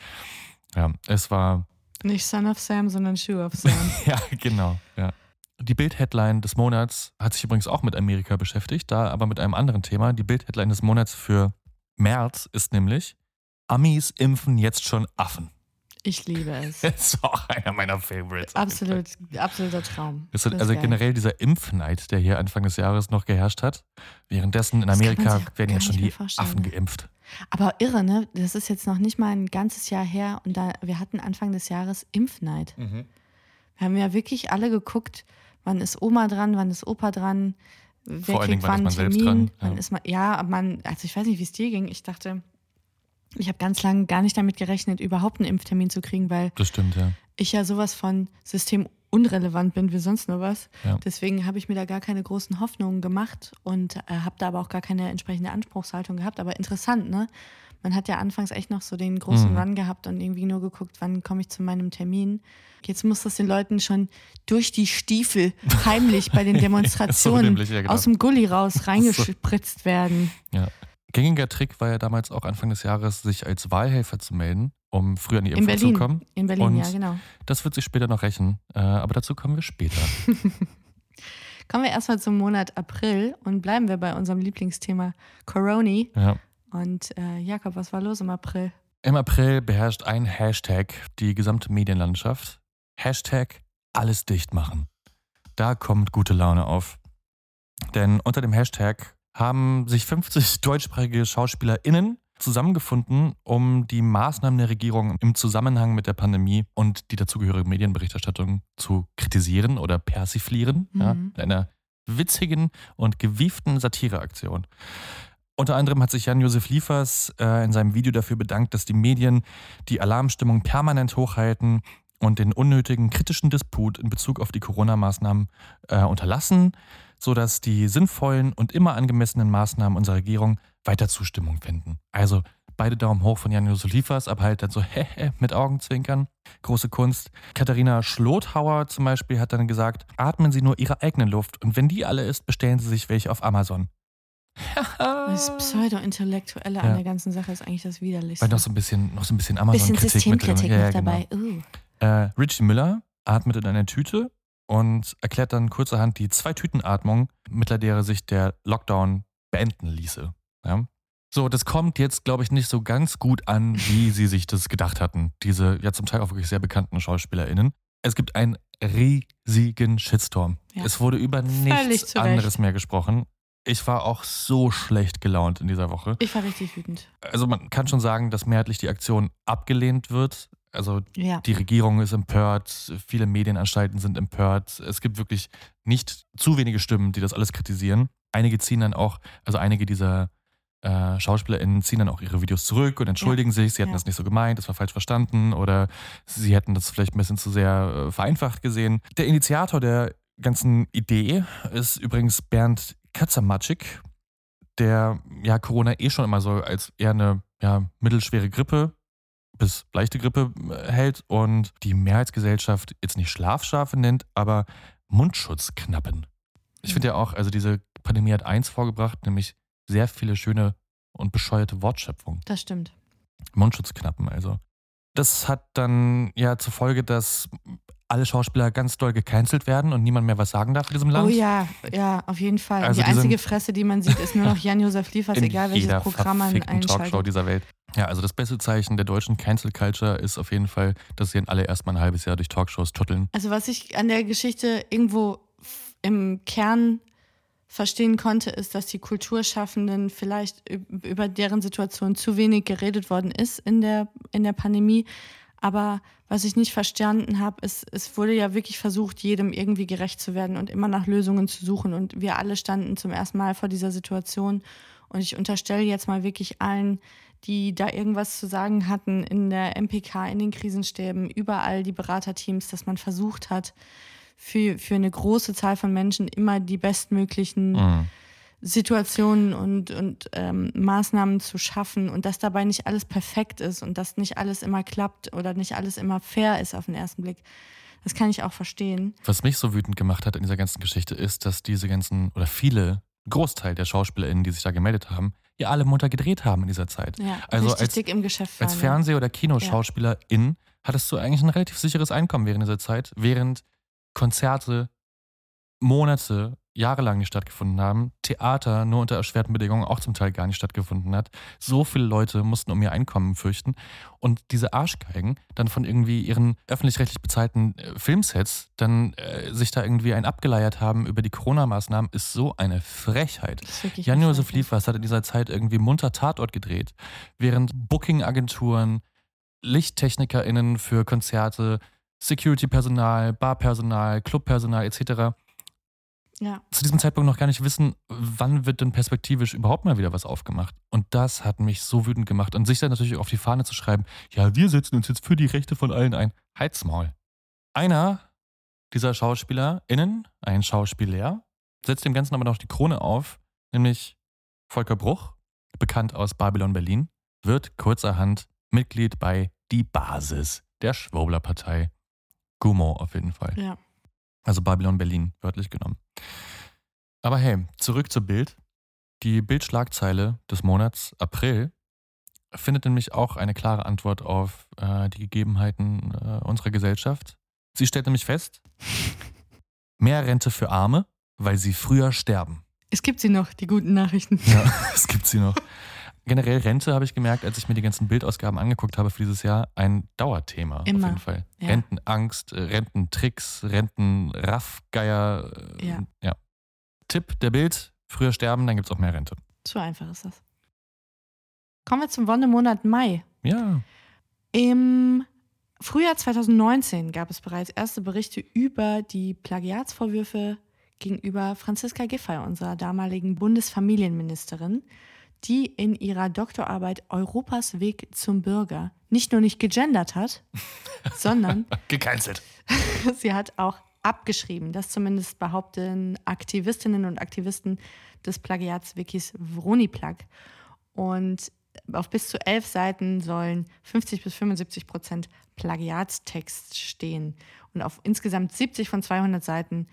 Ja, es war Nicht Son of Sam, sondern Shoe of Sam. ja, genau. Ja. Die Bild-Headline des Monats hat sich übrigens auch mit Amerika beschäftigt, da aber mit einem anderen Thema. Die Bild-Headline des Monats für März ist nämlich Amis impfen jetzt schon Affen. Ich liebe es. Das ist auch einer meiner Favorites. Absolut, absoluter Traum. Das Das also geil. generell dieser Impfneid, der hier Anfang des Jahres noch geherrscht hat. Währenddessen in Amerika werden jetzt schon die Affen geimpft. Aber irre, ne? Das ist jetzt noch nicht mal ein ganzes Jahr her und da wir hatten Anfang des Jahres Impfneid. Mhm. Wir haben ja wirklich alle geguckt, wann ist Oma dran, wann ist Opa dran, wer Vor allen kriegt Dingen, wann wann ist man selbst Termin, dran, wann ja. ist man, ja, aber man, also ich weiß nicht, wie es dir ging. Ich dachte, ich habe ganz lange gar nicht damit gerechnet, überhaupt einen Impftermin zu kriegen, weil Das stimmt, ja. ich ja sowas von systemunrelevant bin wie sonst nur was. Ja. Deswegen habe ich mir da gar keine großen Hoffnungen gemacht und äh, habe da aber auch gar keine entsprechende Anspruchshaltung gehabt. Aber interessant, ne? Man hat ja anfangs echt noch so den großen Mhm. Run gehabt und irgendwie nur geguckt, wann komme ich zu meinem Termin. Jetzt muss das den Leuten schon durch die Stiefel heimlich bei den So Demonstrationen nämlich, ja, genau. aus dem Gully raus reingespritzt werden. Ja. Gängiger Trick war ja damals auch Anfang des Jahres, sich als Wahlhelfer zu melden, um früher an die Impfung zu kommen. In Berlin, Und ja, genau. Das wird sich später noch rächen, äh, aber dazu kommen wir später. Kommen wir erstmal zum Monat April und bleiben wir bei unserem Lieblingsthema Coroni. ja. Und äh, Jakob, was war los im April? Im April beherrscht ein Hashtag die gesamte Medienlandschaft. Hashtag alles dicht machen. Da kommt gute Laune auf. Denn unter dem Hashtag haben sich 50 deutschsprachige SchauspielerInnen zusammengefunden, um die Maßnahmen der Regierung im Zusammenhang mit der Pandemie und die dazugehörige Medienberichterstattung zu kritisieren oder persiflieren. Mhm. Ja, in einer witzigen und gewieften Satireaktion. Unter anderem hat sich Jan-Josef Liefers äh, in seinem Video dafür bedankt, dass die Medien die Alarmstimmung permanent hochhalten und den unnötigen kritischen Disput in Bezug auf die Corona-Maßnahmen äh, unterlassen, sodass die sinnvollen und immer angemessenen Maßnahmen unserer Regierung weiter Zustimmung finden. Also beide Daumen hoch von Jan-Josef Liefers, aber halt dann so hehe mit Augenzwinkern. Große Kunst. Katharina Schlothauer zum Beispiel hat dann gesagt, atmen Sie nur Ihre eigene Luft und wenn die alle ist, bestellen Sie sich welche auf Amazon. Das Pseudo-Intellektuelle Ja. an der ganzen Sache ist eigentlich das Widerlichste. Weil noch so ein bisschen, noch so ein bisschen Bisschen Amazon-Kritik mit drin. Systemkritik Ja, ja, noch genau. dabei. Uh. Äh, Richie Müller atmet in eine Tüte und erklärt dann kurzerhand die Zwei-Tüten-Atmung, mittels der sich der Lockdown beenden ließe. Ja? So, das kommt jetzt, glaube ich, nicht so ganz gut an, wie sie sich das gedacht hatten. Diese ja zum Teil auch wirklich sehr bekannten SchauspielerInnen. Es gibt einen riesigen Shitstorm. Ja. Es wurde über nichts anderes mehr gesprochen. Ich war auch so schlecht gelaunt in dieser Woche. Ich war richtig wütend. Also man kann schon sagen, dass mehrheitlich die Aktion abgelehnt wird. Also Ja. die Regierung ist empört, viele Medienanstalten sind empört. Es gibt wirklich nicht zu wenige Stimmen, die das alles kritisieren. Einige ziehen dann auch, also einige dieser äh, SchauspielerInnen ziehen dann auch ihre Videos zurück und entschuldigen sich, sie hätten Ja. das nicht so gemeint, das war falsch verstanden oder sie hätten das vielleicht ein bisschen zu sehr äh, vereinfacht gesehen. Der Initiator der ganzen Idee ist übrigens Bernd Katzamatschik, der ja Corona eh schon immer so als eher eine ja, mittelschwere Grippe bis leichte Grippe äh, hält und die Mehrheitsgesellschaft jetzt nicht Schlafschafe nennt, aber Mundschutzknappen. Ich finde ja auch, also diese Pandemie hat eins vorgebracht, nämlich sehr viele schöne und bescheuerte Wortschöpfungen. Das stimmt. Mundschutzknappen also. Das hat dann ja zur Folge, dass alle Schauspieler ganz doll gecancelt werden und niemand mehr was sagen darf in diesem Land. Oh ja, ja, auf jeden Fall. Also die die einzige Fresse, die man sieht, ist nur noch Jan-Josef Liefers, in egal welches Programm man verfickten Talkshow einschaltet. dieser Welt. Ja, also das beste Zeichen der deutschen Cancel Culture ist auf jeden Fall, dass sie dann alle erstmal ein halbes Jahr durch Talkshows tutteln. Also was ich an der Geschichte irgendwo im Kern verstehen konnte, ist, dass die Kulturschaffenden vielleicht üb- über deren Situation zu wenig geredet worden ist in der, in der Pandemie. Aber was ich nicht verstanden habe, ist, es wurde ja wirklich versucht, jedem irgendwie gerecht zu werden und immer nach Lösungen zu suchen. Und wir alle standen zum ersten Mal vor dieser Situation. Und ich unterstelle jetzt mal wirklich allen, die da irgendwas zu sagen hatten in der MPK, in den Krisenstäben, überall die Beraterteams, dass man versucht hat, für, für eine große Zahl von Menschen immer die bestmöglichen Mhm. Situationen und, und ähm, Maßnahmen zu schaffen und dass dabei nicht alles perfekt ist und dass nicht alles immer klappt oder nicht alles immer fair ist auf den ersten Blick. Das kann ich auch verstehen. Was mich so wütend gemacht hat in dieser ganzen Geschichte ist, dass diese ganzen oder viele, Großteil der SchauspielerInnen, die sich da gemeldet haben, ja alle munter gedreht haben in dieser Zeit. Ja, Also richtig als- im Geschäft Als waren, Fernseh- oder Kinoschauspielerin hattest du eigentlich ein relativ sicheres Einkommen während dieser Zeit, während Konzerte Monate, jahrelang nicht stattgefunden haben, Theater nur unter erschwerten Bedingungen auch zum Teil gar nicht stattgefunden hat. So viele Leute mussten um ihr Einkommen fürchten und diese Arschgeigen dann von irgendwie ihren öffentlich-rechtlich bezahlten äh, Filmsets dann äh, sich da irgendwie ein abgeleiert haben über die Corona-Maßnahmen, ist so eine Frechheit. Jan-Josef Liefers hat in dieser Zeit irgendwie munter Tatort gedreht, während Booking-Agenturen, LichttechnikerInnen für Konzerte, Security-Personal, Barpersonal, Clubpersonal etc. Ja, zu diesem Zeitpunkt noch gar nicht wissen, wann wird denn perspektivisch überhaupt mal wieder was aufgemacht. Und das hat mich so wütend gemacht. Und sich dann natürlich auf die Fahne zu schreiben, ja, wir setzen uns jetzt für die Rechte von allen ein. Halt's Maul. Einer dieser SchauspielerInnen, ein Schauspieler, setzt dem Ganzen aber noch die Krone auf, nämlich Volker Bruch, bekannt aus Babylon Berlin, wird kurzerhand Mitglied bei Die Basis der Schwurbler-Partei. Gumo auf jeden Fall. ja. Also Babylon Berlin, wörtlich genommen. Aber hey, zurück zur Bild. Die Bildschlagzeile des Monats April findet nämlich auch eine klare Antwort auf äh, die Gegebenheiten äh, unserer Gesellschaft. Sie stellt nämlich fest, mehr Rente für Arme, weil sie früher sterben. Es gibt sie noch, die guten Nachrichten. Ja, es gibt sie noch. Generell Rente habe ich gemerkt, als ich mir die ganzen Bildausgaben angeguckt habe für dieses Jahr, ein Dauerthema Immer, auf jeden Fall. ja. Rentenangst, äh, Rententricks, Rentenraffgeier. äh, Ja. ja. Tipp der Bild, früher sterben, dann gibt es auch mehr Rente. So einfach ist das. Kommen wir zum Wonnemonat Mai. Ja. Im Frühjahr 2019 gab es bereits erste Berichte über die Plagiatsvorwürfe gegenüber Franziska Giffey, unserer damaligen Bundesfamilienministerin, die in ihrer Doktorarbeit Europas Weg zum Bürger nicht nur nicht gegendert hat, sondern Gecancelt. sie hat auch abgeschrieben. Das zumindest behaupten Aktivistinnen und Aktivisten des Plagiatswikis Vroniplug. Und auf bis zu elf Seiten sollen 50 bis 75 Prozent Plagiatstext stehen. Und auf insgesamt 70 von 200 Seiten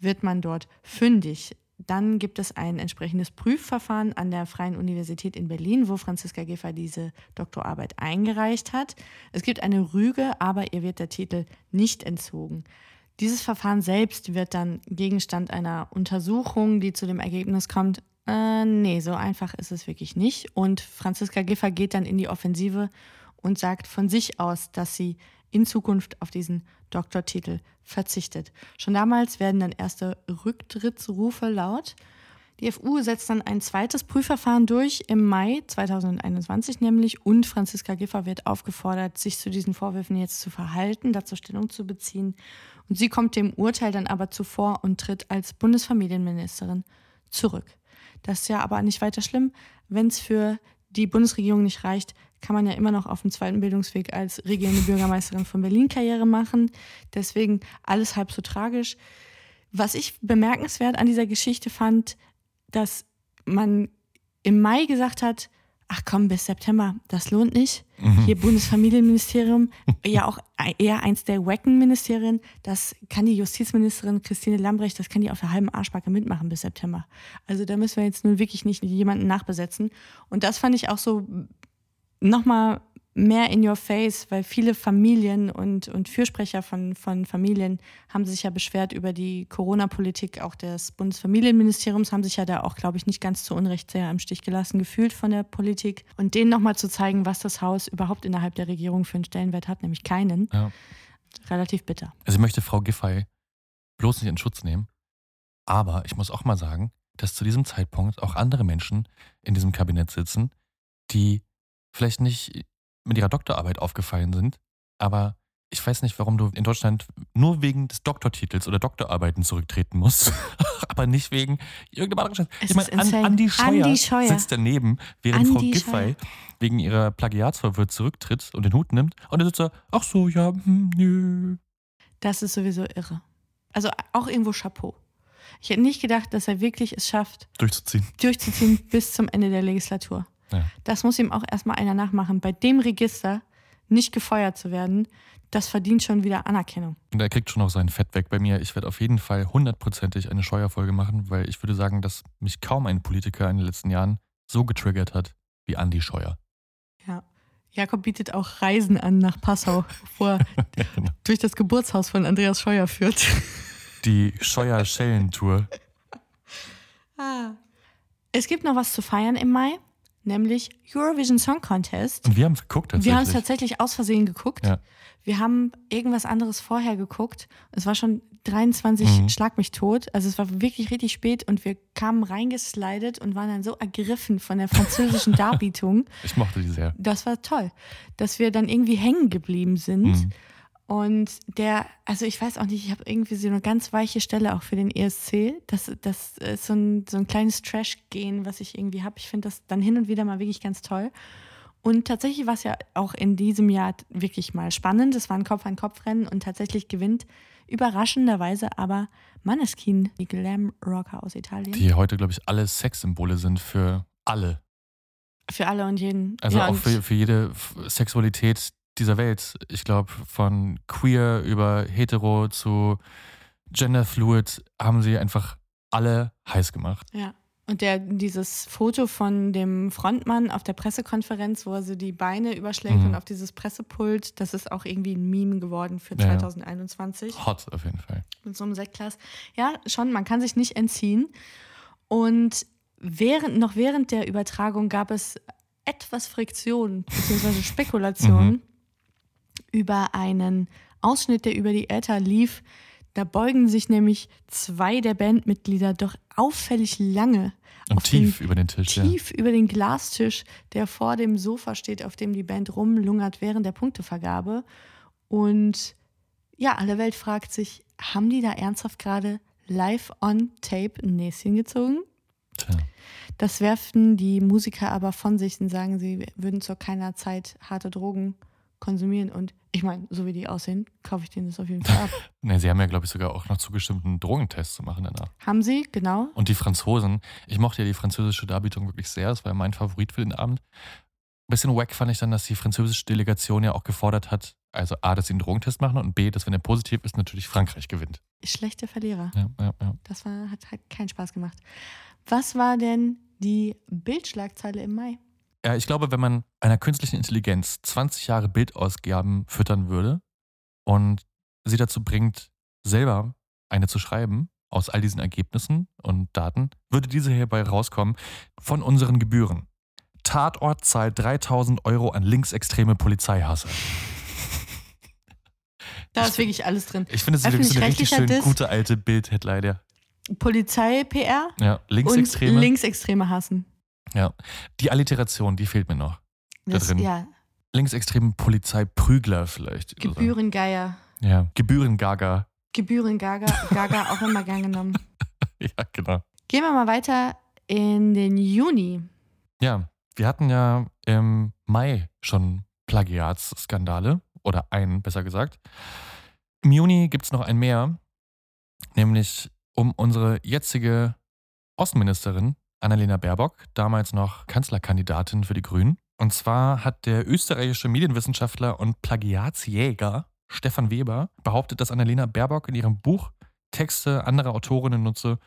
wird man dort fündig. Dann gibt es ein entsprechendes Prüfverfahren an der Freien Universität in Berlin, wo Franziska Giffey diese Doktorarbeit eingereicht hat. Es gibt eine Rüge, aber ihr wird der Titel nicht entzogen. Dieses Verfahren selbst wird dann Gegenstand einer Untersuchung, die zu dem Ergebnis kommt, äh, nee, so einfach ist es wirklich nicht. Und Franziska Giffey geht dann in die Offensive und sagt von sich aus, dass sie in Zukunft auf diesen Doktortitel verzichtet. Schon damals werden dann erste Rücktrittsrufe laut. Die FU setzt dann ein zweites Prüfverfahren durch im Mai 2021 nämlich und Franziska Giffey wird aufgefordert, sich zu diesen Vorwürfen jetzt zu verhalten, dazu Stellung zu beziehen. Und sie kommt dem Urteil dann aber zuvor und tritt als Bundesfamilienministerin zurück. Das ist ja aber nicht weiter schlimm. Wenn es für die Bundesregierung nicht reicht, kann man ja immer noch auf dem zweiten Bildungsweg als regierende Bürgermeisterin von Berlin Karriere machen. Deswegen alles halb so tragisch. Was ich bemerkenswert an dieser Geschichte fand, dass man im Mai gesagt hat, ach komm, bis September, das lohnt nicht. Hier Bundesfamilienministerium, ja auch eher eins der Wacken-Ministerien, das kann die Justizministerin Christine Lambrecht, das kann die auf der halben Arschbacke mitmachen bis September. Also da müssen wir jetzt nun wirklich nicht jemanden nachbesetzen. Und das fand ich auch so nochmal mehr in your face, weil viele Familien und, und Fürsprecher von, von Familien haben sich ja beschwert über die Corona-Politik auch des Bundesfamilienministeriums, haben sich ja da auch, glaube ich, nicht ganz zu Unrecht sehr im Stich gelassen gefühlt von der Politik. Und denen nochmal zu zeigen, was das Haus überhaupt innerhalb der Regierung für einen Stellenwert hat, nämlich keinen, Ja. relativ bitter. Also ich möchte Frau Giffey bloß nicht in Schutz nehmen. Aber ich muss auch mal sagen, dass zu diesem Zeitpunkt auch andere Menschen in diesem Kabinett sitzen, die vielleicht nicht mit ihrer Doktorarbeit aufgefallen sind, aber ich weiß nicht, warum du in Deutschland nur wegen des Doktortitels oder Doktorarbeiten zurücktreten musst, aber nicht wegen irgendeinem anderen Scheiß. Es Ich meine, insane. Andi Scheuer, Andi Scheuer. sitzt daneben, während Frau Andi Giffey Scheuer. wegen ihrer Plagiatsvorwürfe zurücktritt und den Hut nimmt und dann sitzt er, ach so, ja, hm, nö. Das ist sowieso irre. Also auch irgendwo Chapeau. Ich hätte nicht gedacht, dass er wirklich es schafft, Durchzuziehen. durchzuziehen bis zum Ende der Legislatur. Ja. Das muss ihm auch erstmal einer nachmachen. Bei dem Register nicht gefeuert zu werden, das verdient schon wieder Anerkennung. Und er kriegt schon noch sein Fett weg bei mir. Ich werde auf jeden Fall hundertprozentig eine Scheuerfolge machen, weil ich würde sagen, dass mich kaum ein Politiker in den letzten Jahren so getriggert hat wie Andi Scheuer. Ja. Jakob bietet auch Reisen an nach Passau, wo er genau. durch das Geburtshaus von Andreas Scheuer führt. Die Scheuer-Schellen-Tour. Ah. Es gibt noch was zu feiern im Mai, nämlich Eurovision Song Contest. Und wir haben es geguckt tatsächlich. Wir haben es tatsächlich aus Versehen geguckt. Ja. Wir haben irgendwas anderes vorher geguckt. Es war schon 23 Mhm. Schlag mich tot. Also es war wirklich richtig spät und wir kamen reingeslidet und waren dann so ergriffen von der französischen Darbietung. Ich mochte die sehr. Das war toll, dass wir dann irgendwie hängen geblieben sind. Mhm. Und der, also ich weiß auch nicht, ich habe irgendwie so eine ganz weiche Stelle auch für den ESC. Das, das ist so ein, so ein kleines Trash-Gehen, was ich irgendwie habe. Ich finde das dann hin und wieder mal wirklich ganz toll. Und tatsächlich war es ja auch in diesem Jahr wirklich mal spannend. Es war ein Kopf-an-Kopf-Rennen und tatsächlich gewinnt überraschenderweise aber Maneskin, die Glam-Rocker aus Italien. Die heute, glaube ich, alle Sexsymbole sind für alle. Für alle und jeden. Also Ja, auch für, für jede Sexualität dieser Welt. Ich glaube, von queer über hetero zu genderfluid haben sie einfach alle heiß gemacht. Ja. Und der, dieses Foto von dem Frontmann auf der Pressekonferenz, wo er so die Beine überschlägt Mhm. und auf dieses Pressepult, das ist auch irgendwie ein Meme geworden für Ja, ja. 2021 Hot auf jeden Fall. mit so einem Sektglas. Ja, schon, man kann sich nicht entziehen. Und während, noch während der Übertragung gab es etwas Friktion bzw. Spekulation Mhm. Über einen Ausschnitt, der über die Äther lief. Da beugen sich nämlich zwei der Bandmitglieder doch auffällig lange Und tief den, über den Tisch, ja. tief über den Glastisch, der vor dem Sofa steht, auf dem die Band rumlungert während der Punktevergabe. Und ja, alle Welt fragt sich, haben die da ernsthaft gerade live on tape ein Näschen gezogen? Tja. Das werfen die Musiker aber von sich und sagen, sie würden zu keiner Zeit harte Drogen konsumieren. Und ich meine, so wie die aussehen, kaufe ich denen das auf jeden Fall ab. Ne, sie haben ja, glaube ich, sogar auch noch zugestimmt, einen Drogentest zu machen danach. Haben sie, genau. Und die Franzosen, ich mochte ja die französische Darbietung wirklich sehr, das war ja mein Favorit für den Abend. Ein bisschen wack fand ich dann, dass die französische Delegation ja auch gefordert hat, also A, dass sie einen Drogentest machen und B, dass wenn er positiv ist, natürlich Frankreich gewinnt. Schlechte Verlierer. Ja, ja, ja. Das war, hat, hat keinen Spaß gemacht. Was war denn die Bildschlagzeile im Mai? Ja, ich glaube, wenn man einer künstlichen Intelligenz 20 Jahre Bildausgaben füttern würde und sie dazu bringt, selber eine zu schreiben, aus all diesen Ergebnissen und Daten, würde diese hierbei rauskommen von unseren Gebühren. Tatort zahlt 3000 Euro an linksextreme Polizeihasser. Da ist wirklich alles drin. Ich finde, es ist wirklich so eine richtig schön Diss. gute alte Bild-Headline. Ja. Polizei-PR Ja, Linksextreme. und Linksextreme hassen. Ja. Die Alliteration, die fehlt mir noch. Da Das, drin. ja, Linksextreme Polizeiprügler vielleicht. Gebührengeier. Ja, Gebührengaga. Gebührengaga, Gaga auch immer gern genommen. Ja, genau. Gehen wir mal weiter in den Juni. Ja, wir hatten ja im Mai schon Plagiatsskandale oder einen, besser gesagt. Im Juni gibt es noch ein mehr, nämlich um unsere jetzige Außenministerin Annalena Baerbock, damals noch Kanzlerkandidatin für die Grünen. Und zwar hat der österreichische Medienwissenschaftler und Plagiatsjäger Stefan Weber behauptet, dass Annalena Baerbock in ihrem Buch Texte anderer Autorinnen nutze,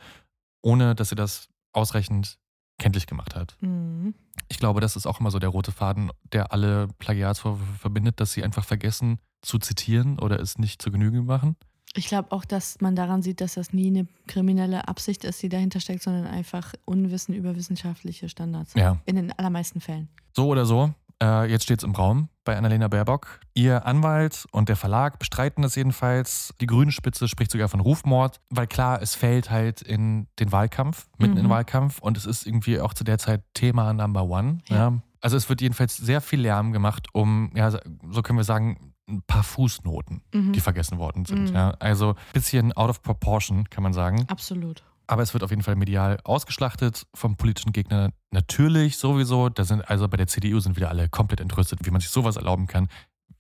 ohne dass sie das ausreichend kenntlich gemacht hat. Mhm. Ich glaube, das ist auch immer so der rote Faden, der alle Plagiatsvorwürfe verbindet, dass sie einfach vergessen zu zitieren oder es nicht zur Genüge machen. Ich glaube auch, dass man daran sieht, dass das nie eine kriminelle Absicht ist, die dahinter steckt, sondern einfach Unwissen über wissenschaftliche Standards. Ja. In den allermeisten Fällen. So oder so, äh, jetzt steht es im Raum bei Annalena Baerbock. Ihr Anwalt und der Verlag bestreiten das jedenfalls. Die grüne Spitze spricht sogar von Rufmord, weil klar, es fällt halt in den Wahlkampf, mitten in den Mhm. Wahlkampf und es ist irgendwie auch zu der Zeit Thema Number One. Ja. Ja. Also es wird jedenfalls sehr viel Lärm gemacht, um, ja, so können wir sagen, ein paar Fußnoten, Mhm. die vergessen worden sind. Mhm. Ja. Also ein bisschen out of proportion, kann man sagen. Absolut. Aber es wird auf jeden Fall medial ausgeschlachtet vom politischen Gegner. Natürlich sowieso. Da sind also bei der CDU sind wieder alle komplett entrüstet, wie man sich sowas erlauben kann.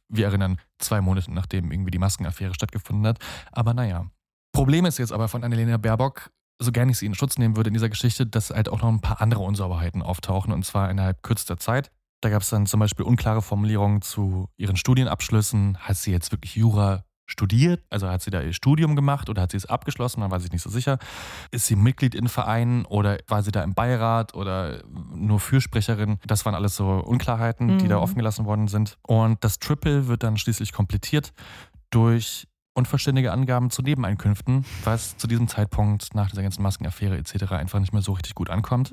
Wir erinnern zwei Monate nachdem irgendwie die Maskenaffäre stattgefunden hat. Aber naja. Problem ist jetzt aber von Annalena Baerbock, so gerne ich sie in Schutz nehmen würde in dieser Geschichte, dass halt auch noch ein paar andere Unsauberheiten auftauchen und zwar innerhalb kürzester Zeit. Da gab es dann zum Beispiel unklare Formulierungen zu ihren Studienabschlüssen. Hat sie jetzt wirklich Jura studiert? Also hat sie da ihr Studium gemacht oder hat sie es abgeschlossen? Man weiß ich nicht so sicher. Ist sie Mitglied in Vereinen oder war sie da im Beirat oder nur Fürsprecherin? Das waren alles so Unklarheiten, die da Mhm. offen gelassen worden sind. Und das Triple wird dann schließlich komplettiert durch unvollständige Angaben zu Nebeneinkünften, was zu diesem Zeitpunkt nach dieser ganzen Maskenaffäre etc. einfach nicht mehr so richtig gut ankommt.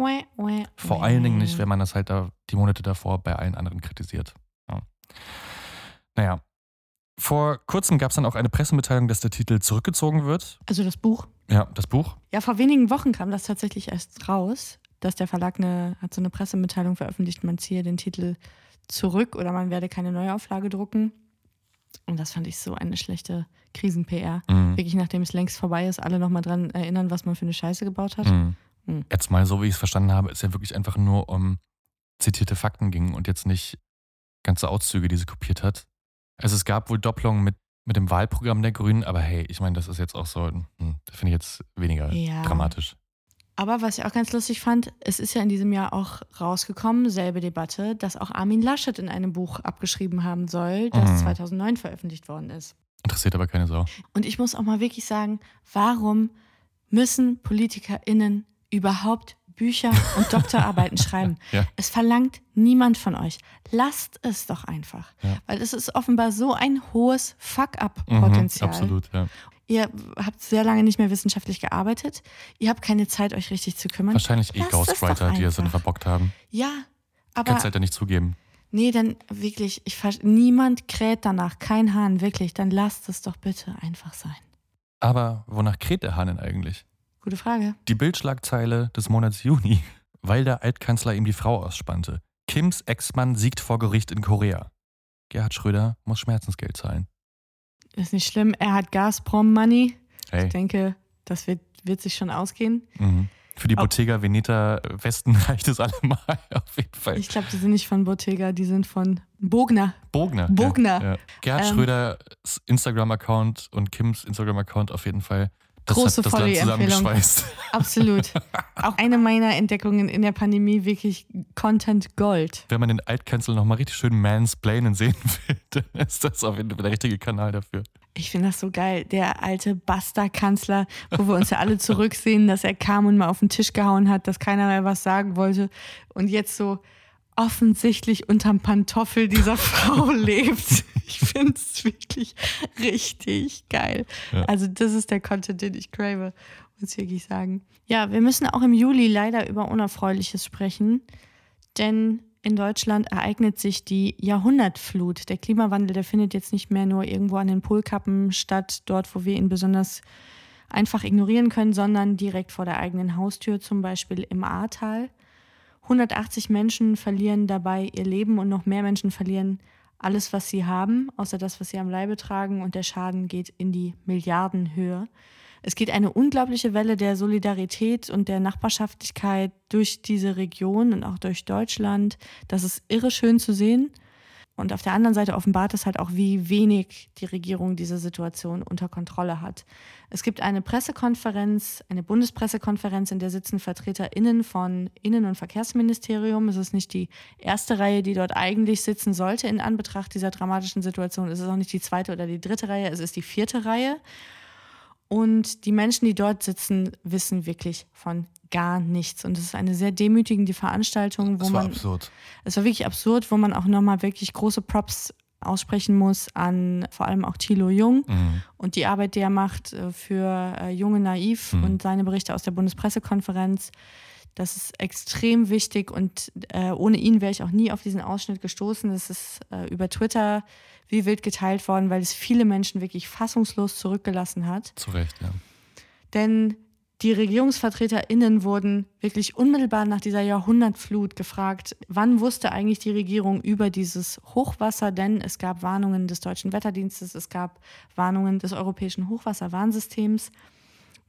Vor allen Dingen nicht, wenn man das halt da die Monate davor bei allen anderen kritisiert. Ja. Naja. Vor kurzem gab es dann auch eine Pressemitteilung, dass der Titel zurückgezogen wird. Also das Buch. Ja, das Buch. Ja, vor wenigen Wochen kam das tatsächlich erst raus, dass der Verlag eine, hat so eine Pressemitteilung veröffentlicht, man ziehe den Titel zurück oder man werde keine Neuauflage drucken. Und das fand ich so eine schlechte Krisen-PR. Mhm. Wirklich, nachdem es längst vorbei ist, alle nochmal dran erinnern, was man für eine Scheiße gebaut hat. Mhm. Mhm. Jetzt mal so, wie ich es verstanden habe, ist ja wirklich einfach nur um zitierte Fakten ging und jetzt nicht ganze Auszüge, die sie kopiert hat. Also es gab wohl Doppelungen mit, mit dem Wahlprogramm der Grünen, aber hey, ich meine, das ist jetzt auch so, hm, das finde ich jetzt weniger Ja. dramatisch. Aber was ich auch ganz lustig fand, es ist ja in diesem Jahr auch rausgekommen, selbe Debatte, dass auch Armin Laschet in einem Buch abgeschrieben haben soll, das Mhm. 2009 veröffentlicht worden ist. Interessiert aber keine Sau. Und ich muss auch mal wirklich sagen, warum müssen PolitikerInnen überhaupt Bücher und Doktorarbeiten schreiben? Ja. Es verlangt niemand von euch. Lasst es doch einfach. Ja. Weil es ist offenbar so ein hohes Mhm, Fuck-up-Potenzial. absolut, ja. Ihr habt sehr lange nicht mehr wissenschaftlich gearbeitet. Ihr habt keine Zeit, euch richtig zu kümmern. Wahrscheinlich eh Ghostwriter, die dann einfach. verbockt haben. Ja, aber Kannst halt ja nicht zugeben. nee, dann wirklich, ich niemand kräht danach, kein Hahn, wirklich, dann lasst es doch bitte einfach sein. Aber wonach kräht der Hahn denn eigentlich? Gute Frage. Die Bildschlagzeile des Monats Juni, weil der Altkanzler ihm die Frau ausspannte. Kims Ex-Mann siegt vor Gericht in Korea. Gerhard Schröder muss Schmerzensgeld zahlen. Ist nicht schlimm. Er hat Gazprom-Money. Hey. Ich denke, das wird, wird sich schon ausgehen. Mhm. Für die Bottega Veneta Westen reicht es allemal, auf jeden Fall. Ich glaube, die sind nicht von Bottega, die sind von Bogner. Bogner. Bogner. Ja, ja. Gerhard Ähm, Schröders Instagram-Account und Kims Instagram-Account auf jeden Fall. Das Große hat das Land zusammengeschweißt. Absolut. Auch eine meiner Entdeckungen in der Pandemie, wirklich Content Gold. Wenn man den Altkanzler nochmal richtig schön mansplainen sehen will, dann ist das auf jeden Fall der richtige Kanal dafür. Ich finde das so geil. Der alte Basta-Kanzler, wo wir uns ja alle zurücksehen, dass er kam und mal auf den Tisch gehauen hat, dass keiner mehr was sagen wollte. Und jetzt so offensichtlich unterm Pantoffel dieser Frau lebt. Ich finde es wirklich richtig geil. Ja. Also, das ist der Content, den ich crave, muss ich wirklich sagen. Ja, wir müssen auch im Juli leider über Unerfreuliches sprechen, denn in Deutschland ereignet sich die Jahrhundertflut. Der Klimawandel, der findet jetzt nicht mehr nur irgendwo an den Polkappen statt, dort, wo wir ihn besonders einfach ignorieren können, sondern direkt vor der eigenen Haustür, zum Beispiel im Ahrtal. 180 Menschen verlieren dabei ihr Leben und noch mehr Menschen verlieren alles, was sie haben, außer das, was sie am Leibe tragen. Und der Schaden geht in die Milliardenhöhe. Es geht eine unglaubliche Welle der Solidarität und der Nachbarschaftlichkeit durch diese Region und auch durch Deutschland. Das ist irre schön zu sehen. Und auf der anderen Seite offenbart es halt auch, wie wenig die Regierung diese Situation unter Kontrolle hat. Es gibt eine Pressekonferenz, eine Bundespressekonferenz, in der sitzen VertreterInnen von Innen- und Verkehrsministerium. Es ist nicht die erste Reihe, die dort eigentlich sitzen sollte in Anbetracht dieser dramatischen Situation. Es ist auch nicht die zweite oder die dritte Reihe, es ist die vierte Reihe. Und die Menschen, die dort sitzen, wissen wirklich von gar nichts. Und es ist eine sehr demütigende Veranstaltung, wo Das war man. absurd. Es war wirklich absurd, wo man auch nochmal wirklich große Props aussprechen muss an vor allem auch Thilo Jung Mhm. und die Arbeit, die er macht äh, für äh, Junge Naiv Mhm. und seine Berichte aus der Bundespressekonferenz. Das ist extrem wichtig und äh, ohne ihn wäre ich auch nie auf diesen Ausschnitt gestoßen. Das ist äh, über Twitter wie wild geteilt worden, weil es viele Menschen wirklich fassungslos zurückgelassen hat. Zu Recht, ja. Denn die RegierungsvertreterInnen wurden wirklich unmittelbar nach dieser Jahrhundertflut gefragt, wann wusste eigentlich die Regierung über dieses Hochwasser? Denn es gab Warnungen des Deutschen Wetterdienstes, es gab Warnungen des Europäischen Hochwasserwarnsystems.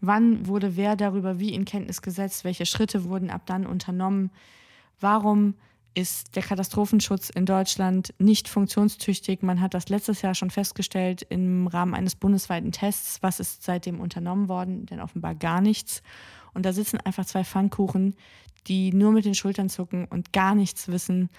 Wann wurde wer darüber wie in Kenntnis gesetzt? Welche Schritte wurden ab dann unternommen? Warum ist der Katastrophenschutz in Deutschland nicht funktionstüchtig? Man hat das letztes Jahr schon festgestellt im Rahmen eines bundesweiten Tests. Was ist seitdem unternommen worden? Denn offenbar gar nichts. Und da sitzen einfach zwei Pfannkuchen, die nur mit den Schultern zucken und gar nichts wissen.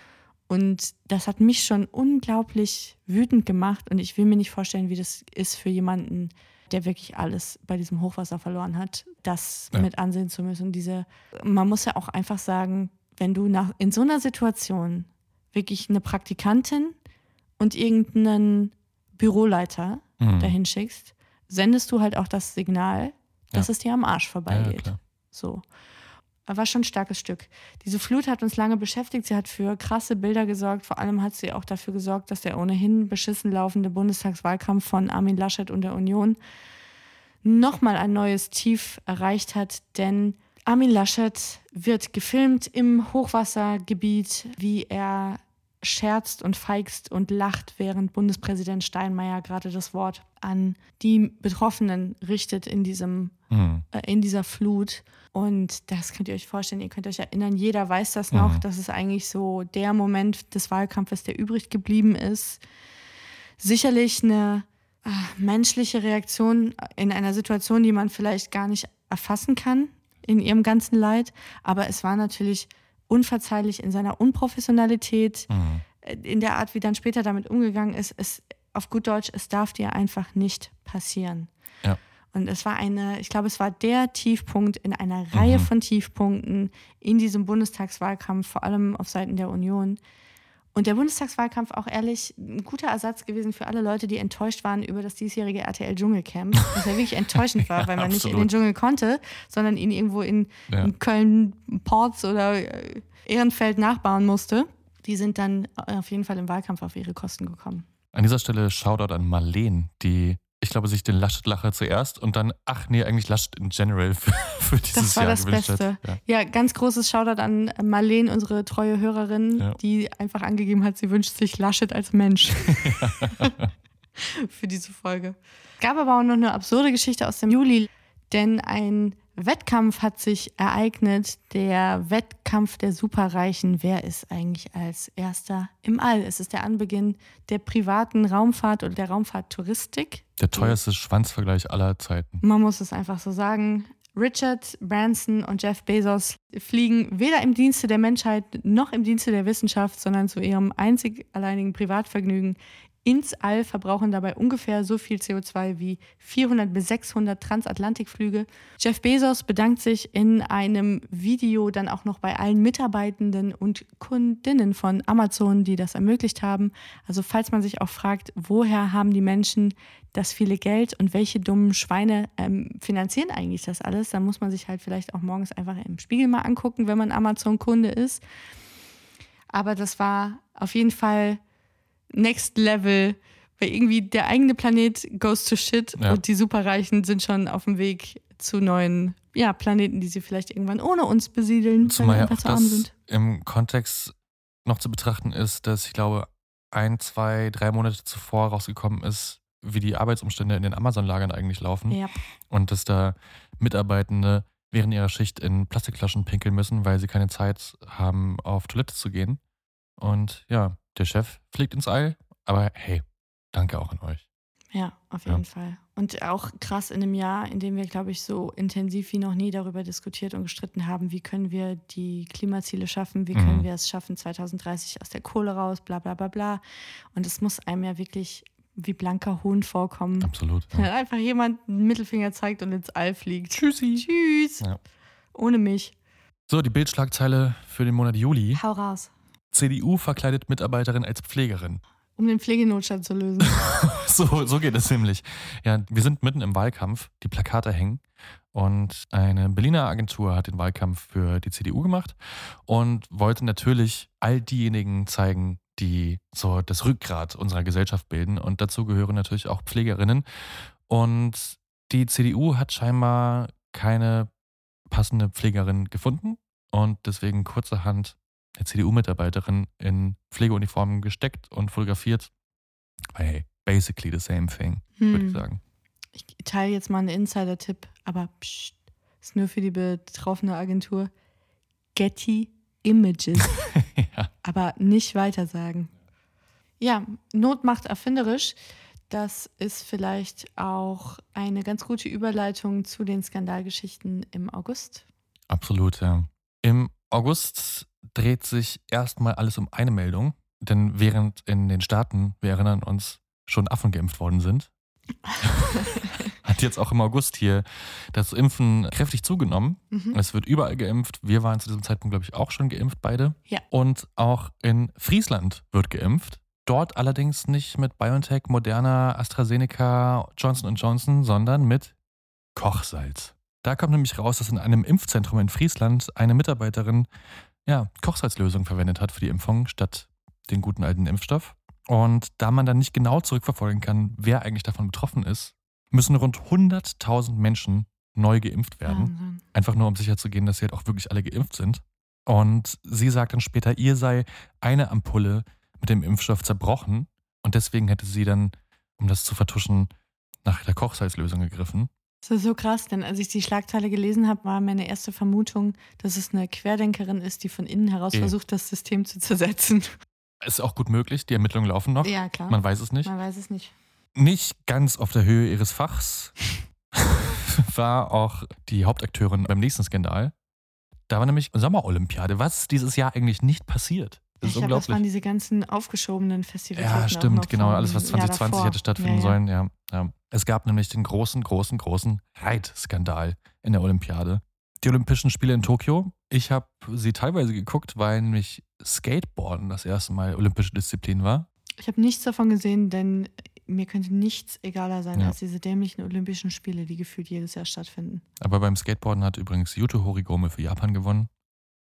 Und das hat mich schon unglaublich wütend gemacht. Und ich will mir nicht vorstellen, wie das ist für jemanden, der wirklich alles bei diesem Hochwasser verloren hat, das Ja. mit ansehen zu müssen. Diese, man muss ja auch einfach sagen, wenn du nach, in so einer Situation wirklich eine Praktikantin und irgendeinen Büroleiter Mhm. dahin schickst, sendest du halt auch das Signal, dass Ja. es dir am Arsch Ja, ja, vorbeigeht. klar. so. War schon ein starkes Stück. Diese Flut hat uns lange beschäftigt. Sie hat für krasse Bilder gesorgt. Vor allem hat sie auch dafür gesorgt, dass der ohnehin beschissen laufende Bundestagswahlkampf von Armin Laschet und der Union nochmal ein neues Tief erreicht hat. Denn Armin Laschet wird gefilmt im Hochwassergebiet, wie er scherzt und feigst und lacht, während Bundespräsident Steinmeier gerade das Wort an die Betroffenen richtet in diesem Mhm. äh, in dieser Flut. Und das könnt ihr euch vorstellen, ihr könnt euch erinnern, jeder weiß das noch. Mhm. Das ist eigentlich so der Moment des Wahlkampfes, der übrig geblieben ist. Sicherlich eine äh, menschliche Reaktion in einer Situation, die man vielleicht gar nicht erfassen kann in ihrem ganzen Leid. Aber es war natürlich unverzeihlich in seiner Unprofessionalität, Mhm. äh, in der Art, wie dann später damit umgegangen ist. Es, auf gut Deutsch, es darf dir einfach nicht passieren. Ja. Und es war eine, ich glaube, es war der Tiefpunkt in einer Reihe Mhm. von Tiefpunkten in diesem Bundestagswahlkampf, vor allem auf Seiten der Union. Und der Bundestagswahlkampf auch ehrlich ein guter Ersatz gewesen für alle Leute, die enttäuscht waren über das diesjährige RTL Dschungelcamp, was ja wirklich enttäuschend war, Ja, weil man nicht in absolut. den Dschungel konnte, sondern ihn irgendwo in, Ja. in Köln, Ports oder äh, Ehrenfeld nachbauen musste. Die sind dann auf jeden Fall im Wahlkampf auf ihre Kosten gekommen. An dieser Stelle Shoutout an Marleen, die ich glaube, sich den Laschet-Lacher zuerst und dann, ach nee, eigentlich Laschet in general für, für dieses Das war Jahr das Beste. Ja. Ja, ganz großes Shoutout an Marlene, unsere treue Hörerin, Ja. die einfach angegeben hat, sie wünscht sich Laschet als Mensch. Für diese Folge. Gab aber auch noch eine absurde Geschichte aus dem Juli, denn ein Wettkampf hat sich ereignet, der Wettkampf der Superreichen. Wer ist eigentlich als erster im All? Es ist der Anbeginn der privaten Raumfahrt oder der Raumfahrttouristik. Der teuerste Schwanzvergleich aller Zeiten. Man muss es einfach so sagen. Richard Branson und Jeff Bezos fliegen weder im Dienste der Menschheit noch im Dienste der Wissenschaft, sondern zu ihrem einzig alleinigen Privatvergnügen ins All, verbrauchen dabei ungefähr so viel CO2 wie 400 bis 600 Transatlantikflüge. Jeff Bezos bedankt sich in einem Video dann auch noch bei allen Mitarbeitenden und Kundinnen von Amazon, die das ermöglicht haben. Also falls man sich auch fragt, woher haben die Menschen das viele Geld und welche dummen Schweine ähm, finanzieren eigentlich das alles, dann muss man sich halt vielleicht auch morgens einfach im Spiegel mal angucken, wenn man Amazon-Kunde ist. Aber das war auf jeden Fall Next Level, weil irgendwie der eigene Planet goes to shit Ja. und die Superreichen sind schon auf dem Weg zu neuen ja, Planeten, die sie vielleicht irgendwann ohne uns besiedeln, Zumal weil ja wir auch einfach zu arm sind. im Kontext noch zu betrachten ist, dass ich glaube, ein, zwei, drei Monate zuvor rausgekommen ist, wie die Arbeitsumstände in den Amazon-Lagern eigentlich laufen. Ja. Und dass da Mitarbeitende während ihrer Schicht in Plastikflaschen pinkeln müssen, weil sie keine Zeit haben, auf Toilette zu gehen. Und ja, der Chef fliegt ins All, aber hey, danke auch an euch. Ja, auf Ja. jeden Fall. Und auch krass in einem Jahr, in dem wir, glaube ich, so intensiv wie noch nie darüber diskutiert und gestritten haben, wie können wir die Klimaziele schaffen, wie können Mhm. wir es schaffen, 2030 aus der Kohle raus, bla bla bla bla. Und es muss einem ja wirklich wie blanker Hohn vorkommen, Absolut. wenn Ja. einfach jemand einen Mittelfinger zeigt und ins All fliegt. Tschüssi. Tschüss. Ja. Ohne mich. So, die Bildschlagzeile für den Monat Juli. Hau raus. CDU verkleidet Mitarbeiterin als Pflegerin. Um den Pflegenotstand zu lösen. So, so geht es nämlich. Ja, wir sind mitten im Wahlkampf, die Plakate hängen und eine Berliner Agentur hat den Wahlkampf für die CDU gemacht und wollte natürlich all diejenigen zeigen, die so das Rückgrat unserer Gesellschaft bilden und dazu gehören natürlich auch Pflegerinnen und die CDU hat scheinbar keine passende Pflegerin gefunden und deswegen kurzerhand eine CDU-Mitarbeiterin in Pflegeuniformen gesteckt und fotografiert. Hey, basically the same thing, würde ich Hm. sagen. Ich teile jetzt mal einen Insider-Tipp, aber pst, ist nur für die betroffene Agentur. Getty Images. ja. aber nicht weitersagen. Ja, Not macht erfinderisch. Das ist vielleicht auch eine ganz gute Überleitung zu den Skandalgeschichten im August. Absolut, ja. Im August dreht sich erstmal alles um eine Meldung, denn während in den Staaten, wir erinnern uns, schon Affen geimpft worden sind, hat jetzt auch im August hier das Impfen kräftig zugenommen. Mhm. Es wird überall geimpft. Wir waren zu diesem Zeitpunkt, glaube ich, auch schon geimpft, beide. Ja. Und auch in Friesland wird geimpft. Dort allerdings nicht mit BioNTech, Moderna, AstraZeneca, Johnson Johnson, sondern mit Kochsalz. Da kommt nämlich raus, dass in einem Impfzentrum in Friesland eine Mitarbeiterin ja, Kochsalzlösung verwendet hat für die Impfung statt den guten alten Impfstoff. Und da man dann nicht genau zurückverfolgen kann, wer eigentlich davon betroffen ist, müssen rund 100.000 Menschen neu geimpft werden. Wahnsinn. Einfach nur, um sicherzugehen, dass sie halt auch wirklich alle geimpft sind. Und sie sagt dann später, ihr sei eine Ampulle mit dem Impfstoff zerbrochen. Und deswegen hätte sie dann, um das zu vertuschen, nach der Kochsalzlösung gegriffen. Das ist so krass, denn als ich die Schlagzeile gelesen habe, war meine erste Vermutung, dass es eine Querdenkerin ist, die von innen heraus Eh. versucht, das System zu zersetzen. Ist auch gut möglich, die Ermittlungen laufen noch. Ja, klar. Man weiß es nicht. Man weiß es nicht. Nicht ganz auf der Höhe ihres Fachs war auch die Hauptakteurin beim nächsten Skandal. Da war nämlich Sommerolympiade, was dieses Jahr eigentlich nicht passiert. Das ist ich glaube, das unglaublich. waren diese ganzen aufgeschobenen Festivals. Ja, stimmt, genau. Alles, was 2020 hätte stattfinden ja, ja. sollen. Ja, ja. Es gab nämlich den großen, großen, großen Reitskandal in der Olympiade. Die Olympischen Spiele in Tokio. Ich habe sie teilweise geguckt, weil nämlich Skateboarden das erste Mal olympische Disziplin war. Ich habe nichts davon gesehen, denn mir könnte nichts egaler sein Ja. als diese dämlichen Olympischen Spiele, die gefühlt jedes Jahr stattfinden. Aber beim Skateboarden hat übrigens Yuto Horigome für Japan gewonnen.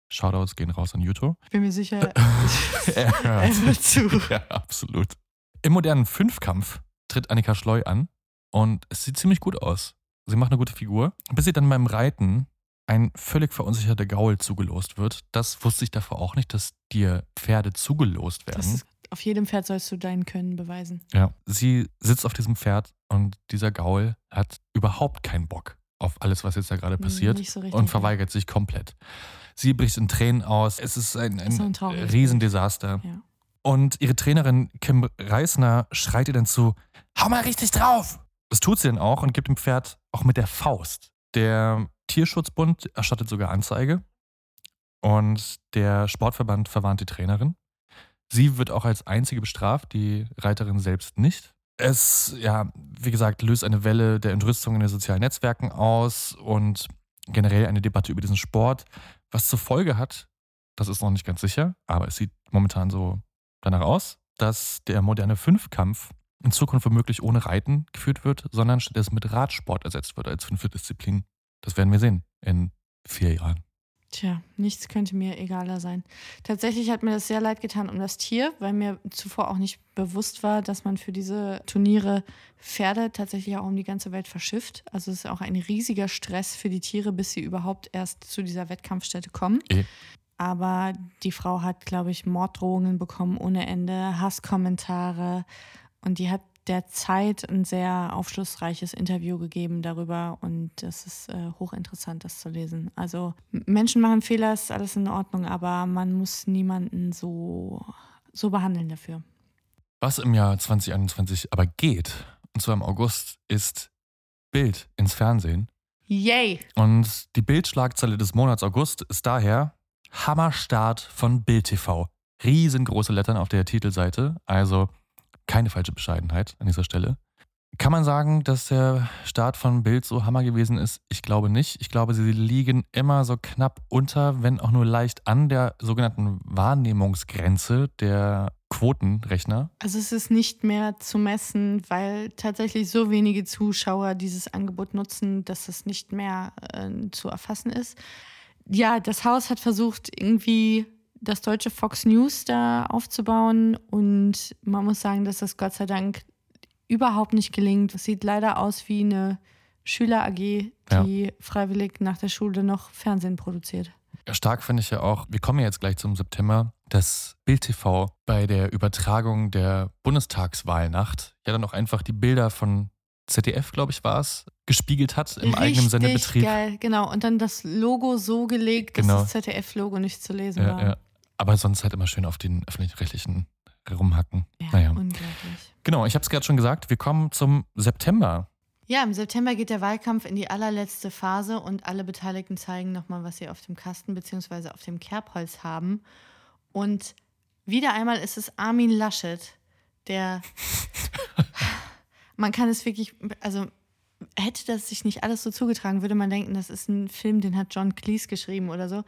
Shoutouts gehen raus an Yuto. Ich bin mir sicher, er er hört zu. Ja, absolut. Im modernen Fünfkampf tritt Annika Schleu an. und es sieht ziemlich gut aus. Sie macht eine gute Figur, bis sie dann beim Reiten ein völlig verunsicherter Gaul zugelost wird. Das wusste ich davor auch nicht, dass dir Pferde zugelost werden. Das auf jedem Pferd sollst du dein Können beweisen. Ja, sie sitzt auf diesem Pferd und dieser Gaul hat überhaupt keinen Bock auf alles, was jetzt da gerade passiert Nicht so richtig, und verweigert sich komplett. Sie bricht in Tränen aus. Es ist ein, ist so ein ein Riesendesaster. Ja. Und ihre Trainerin Kim Reisner schreit ihr dann zu: Hau mal richtig drauf! Das tut sie dann auch und gibt dem Pferd auch mit der Faust. Der Tierschutzbund erstattet sogar Anzeige und der Sportverband verwarnt die Trainerin. Sie wird auch als einzige bestraft, die Reiterin selbst nicht. Es, ja, wie gesagt, löst eine Welle der Entrüstung in den sozialen Netzwerken aus und generell eine Debatte über diesen Sport, was zur Folge hat, das ist noch nicht ganz sicher, aber es sieht momentan so danach aus, dass der moderne Fünfkampf in Zukunft womöglich ohne Reiten geführt wird, sondern stattdessen mit Radsport ersetzt wird als fünfte Disziplin. Das werden wir sehen in vier Jahren. Tja, nichts könnte mir egaler sein. Tatsächlich hat mir das sehr leid getan um das Tier, weil mir zuvor auch nicht bewusst war, dass man für diese Turniere Pferde tatsächlich auch um die ganze Welt verschifft. Also es ist auch ein riesiger Stress für die Tiere, bis sie überhaupt erst zu dieser Wettkampfstätte kommen. Eh. Aber die Frau hat, glaube ich, Morddrohungen bekommen ohne Ende, Hasskommentare und die hat der Zeit ein sehr aufschlussreiches Interview gegeben darüber und das ist äh, hochinteressant, das zu lesen. Also Menschen machen Fehler, ist alles in Ordnung, aber man muss niemanden so, so behandeln dafür. Was im Jahr 2021 aber geht, und zwar im August, ist Bild ins Fernsehen. Yay! Und die Bildschlagzeile des Monats August ist daher Hammerstart von Bild TV. Riesengroße Lettern auf der Titelseite, also keine falsche Bescheidenheit an dieser Stelle. Kann man sagen, dass der Start von Bild so Hammer gewesen ist? Ich glaube nicht. Ich glaube, sie liegen immer so knapp unter, wenn auch nur leicht an der sogenannten Wahrnehmungsgrenze der Quotenrechner. Also es ist nicht mehr zu messen, weil tatsächlich so wenige Zuschauer dieses Angebot nutzen, dass es nicht mehr äh, zu erfassen ist. Ja, das Haus hat versucht, irgendwie das deutsche Fox News da aufzubauen und man muss sagen, dass das Gott sei Dank überhaupt nicht gelingt. Es sieht leider aus wie eine Schüler-AG, die Ja. freiwillig nach der Schule noch Fernsehen produziert. Stark finde ich ja auch, wir kommen ja jetzt gleich zum September, dass Bild TV bei der Übertragung der Bundestagswahlnacht ja dann auch einfach die Bilder von ZDF, glaube ich, war es, gespiegelt hat im eigenen Richtig Sendebetrieb. geil, genau. Und dann das Logo so gelegt, dass Genau. das ZDF-Logo nicht zu lesen Ja, war. ja. Aber sonst halt immer schön auf den öffentlich-rechtlichen rumhacken. Ja, naja. unglaublich. Genau, ich habe es gerade schon gesagt, wir kommen zum September. Ja, im September geht der Wahlkampf in die allerletzte Phase und alle Beteiligten zeigen nochmal, was sie auf dem Kasten bzw. auf dem Kerbholz haben. Und wieder einmal ist es Armin Laschet, der. man kann es wirklich. Also, hätte das sich nicht alles so zugetragen, würde man denken, das ist ein Film, den hat John Cleese geschrieben oder so.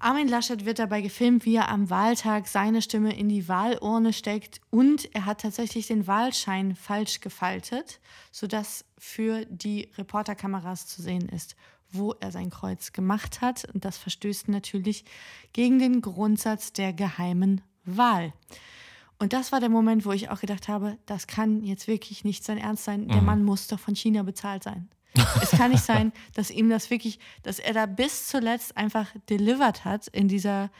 Armin Laschet wird dabei gefilmt, wie er am Wahltag seine Stimme in die Wahlurne steckt und er hat tatsächlich den Wahlschein falsch gefaltet, sodass für die Reporterkameras zu sehen ist, wo er sein Kreuz gemacht hat. Und das verstößt natürlich gegen den Grundsatz der geheimen Wahl. Und das war der Moment, wo ich auch gedacht habe, das kann jetzt wirklich nicht sein Ernst sein. Der Mann muss doch von China bezahlt sein. Es kann nicht sein, dass ihm das wirklich, dass er da bis zuletzt einfach delivered hat in dieser,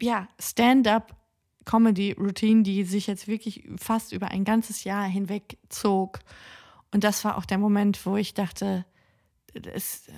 ja, Stand-up-Comedy-Routine, die sich jetzt wirklich fast über ein ganzes Jahr hinweg zog. Und das war auch der Moment, wo ich dachte, das, äh,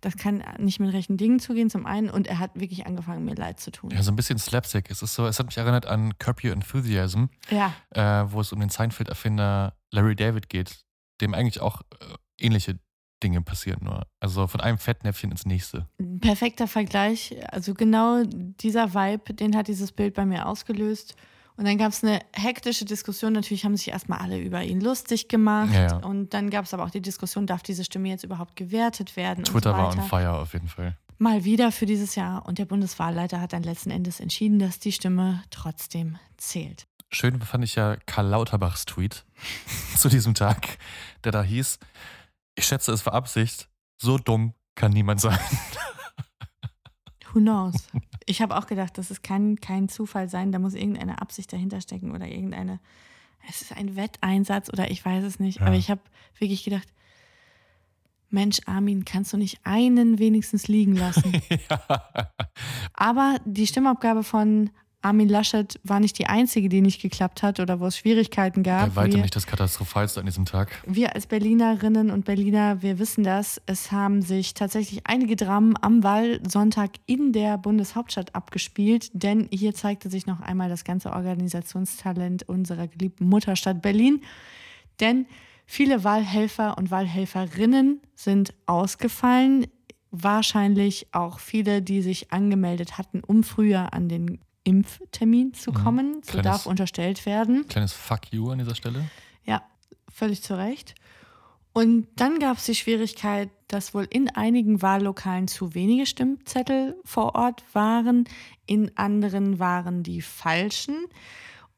das kann nicht mit rechten Dingen zugehen, zum einen. Und er hat wirklich angefangen, mir leid zu tun. Ja, so ein bisschen Slapstick. Es ist so, es hat mich erinnert an Curb Your Enthusiasm, Ja, äh, wo es um den Seinfeld-Erfinder Larry David geht, dem eigentlich auch äh, ähnliche Dinge passieren nur. Also von einem Fettnäpfchen ins nächste. perfekter Vergleich. Also genau dieser Vibe, den hat dieses Bild bei mir ausgelöst. Und dann gab es eine hektische Diskussion. Natürlich haben sich erstmal alle über ihn lustig gemacht. Ja, ja. Und dann gab es aber auch die Diskussion, darf diese Stimme jetzt überhaupt gewertet werden? Twitter so war on fire auf jeden Fall. Mal wieder für dieses Jahr. Und der Bundeswahlleiter hat dann letzten Endes entschieden, dass die Stimme trotzdem zählt. Schön fand ich ja Karl Lauterbachs Tweet zu diesem Tag, der da hieß, ich schätze es war Absicht, so dumm kann niemand sein. Who knows? Ich habe auch gedacht, das ist, kann kein Zufall sein. Da muss irgendeine Absicht dahinter stecken oder irgendeine es ist ein Wetteinsatz oder ich weiß es nicht. Ja. Aber ich habe wirklich gedacht, Mensch, Armin, kannst du nicht einen wenigstens liegen lassen? ja. Aber die Stimmabgabe von Armin Laschet war nicht die einzige, die nicht geklappt hat oder wo es Schwierigkeiten gab. Bei weitem nicht das Katastrophalste an diesem Tag. wir als Berlinerinnen und Berliner, wir wissen das. Es haben sich tatsächlich einige Dramen am Wahlsonntag in der Bundeshauptstadt abgespielt, denn hier zeigte sich noch einmal das ganze Organisationstalent unserer geliebten Mutterstadt Berlin. Denn viele Wahlhelfer und Wahlhelferinnen sind ausgefallen. Wahrscheinlich auch viele, die sich angemeldet hatten, um früher an den Impftermin zu kommen. So Kleines- darf unterstellt werden. Kleines Fuck you an dieser Stelle. Ja, völlig zu Recht. Und dann gab es die Schwierigkeit, dass wohl in einigen Wahllokalen zu wenige Stimmzettel vor Ort waren, in anderen waren die falschen.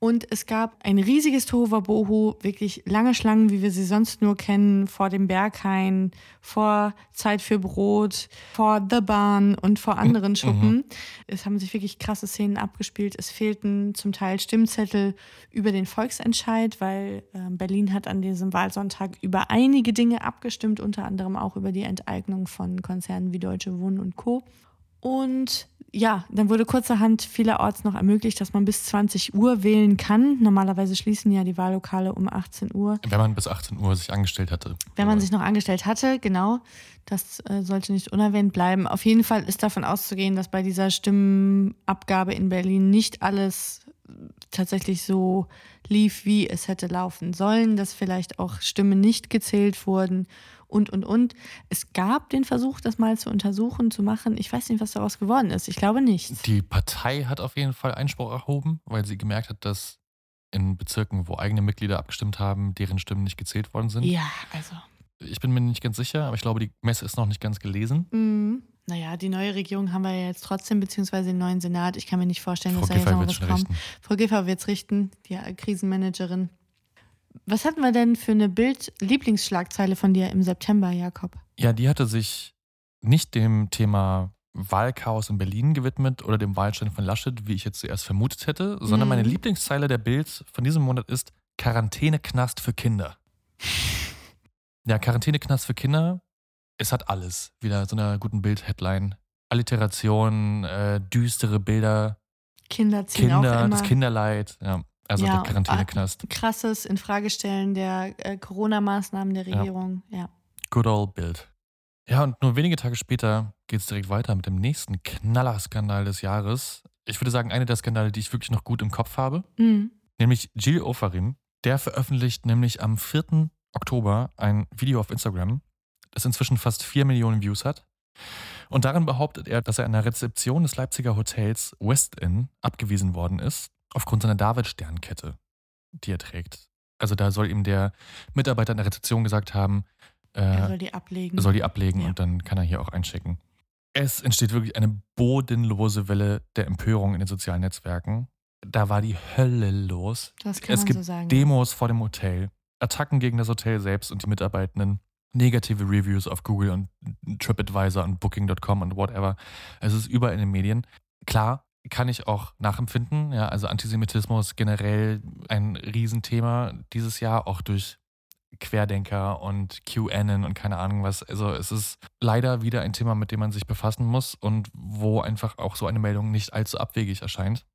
Und es gab ein riesiges Tohuwabohu, wirklich lange Schlangen, wie wir sie sonst nur kennen, vor dem Berghain, vor Zeit für Brot, vor The Bahn und vor anderen Schuppen. Es haben sich wirklich krasse Szenen abgespielt. Es fehlten zum Teil Stimmzettel über den Volksentscheid, weil äh, Berlin hat an diesem Wahlsonntag über einige Dinge abgestimmt, unter anderem auch über die Enteignung von Konzernen wie Deutsche Wohnen und Co. Und ja, dann wurde kurzerhand vielerorts noch ermöglicht, dass man bis 20 Uhr wählen kann. Normalerweise schließen ja die Wahllokale um 18 Uhr. Wenn man bis 18 Uhr sich angestellt hatte. Wenn man sich noch angestellt hatte, genau. Das äh, sollte nicht unerwähnt bleiben. Auf jeden Fall ist davon auszugehen, dass bei dieser Stimmenabgabe in Berlin nicht alles tatsächlich so lief, wie es hätte laufen sollen, dass vielleicht auch Stimmen nicht gezählt wurden und, und, und. Es gab den Versuch, das mal zu untersuchen, zu machen. Ich weiß nicht, was daraus geworden ist. Ich glaube nicht. Die Partei hat auf jeden Fall Einspruch erhoben, weil sie gemerkt hat, dass in Bezirken, wo eigene Mitglieder abgestimmt haben, deren Stimmen nicht gezählt worden sind. Ja, also. Ich bin mir nicht ganz sicher, aber ich glaube, die Messe ist noch nicht ganz gelesen. Mhm. Naja, die neue Regierung haben wir ja jetzt trotzdem, beziehungsweise den neuen Senat. Ich kann mir nicht vorstellen, Frau dass da jetzt noch was kommt. richten. Frau Giffer wird es richten, die Krisenmanagerin. Was hatten wir denn für eine Bild-Lieblingsschlagzeile von dir im September, Jakob? Ja, die hatte sich nicht dem Thema Wahlchaos in Berlin gewidmet oder dem Wahlstand von Laschet, wie ich jetzt zuerst vermutet hätte, sondern Mhm. meine Lieblingszeile der Bild von diesem Monat ist Quarantäneknast für Kinder. Ja, Quarantäneknast für Kinder, es hat alles. Wieder so einer guten Bild-Headline. Alliteration, äh, düstere Bilder, Kinder ziehen auch Kinder, immer das Kinderleid. Ja, also Ja, der Quarantäneknast. krasses Infragestellen der äh, Corona-Maßnahmen der Ja. Regierung. Ja. Good old Bild. Ja, und nur wenige Tage später geht es direkt weiter mit dem nächsten Knallerskandal des Jahres. Ich würde sagen, einer der Skandale, die ich wirklich noch gut im Kopf habe, Mhm. nämlich Gilles Ofarim. Der veröffentlicht nämlich am 4. Oktober ein Video auf Instagram, das inzwischen fast 4 Millionen Views hat. Und darin behauptet er, dass er an der Rezeption des Leipziger Hotels West Inn abgewiesen worden ist, aufgrund seiner David-Sternkette, die er trägt. Also da soll ihm der Mitarbeiter an der Rezeption gesagt haben, Er äh, soll die ablegen. soll die ablegen Ja. und dann kann er hier auch einchecken. Es entsteht wirklich eine bodenlose Welle der Empörung in den sozialen Netzwerken. Da war die Hölle los. das kann es man gibt so sagen. Demos vor dem Hotel, Attacken gegen das Hotel selbst und die Mitarbeitenden, negative Reviews auf Google und TripAdvisor und Booking.com und whatever. Es ist überall in den Medien. Klar, kann ich auch nachempfinden. Ja, also Antisemitismus generell ein Riesenthema dieses Jahr, auch durch Querdenker und QAnon und keine Ahnung was. Also es ist leider wieder ein Thema, mit dem man sich befassen muss und wo einfach auch so eine Meldung nicht allzu abwegig erscheint.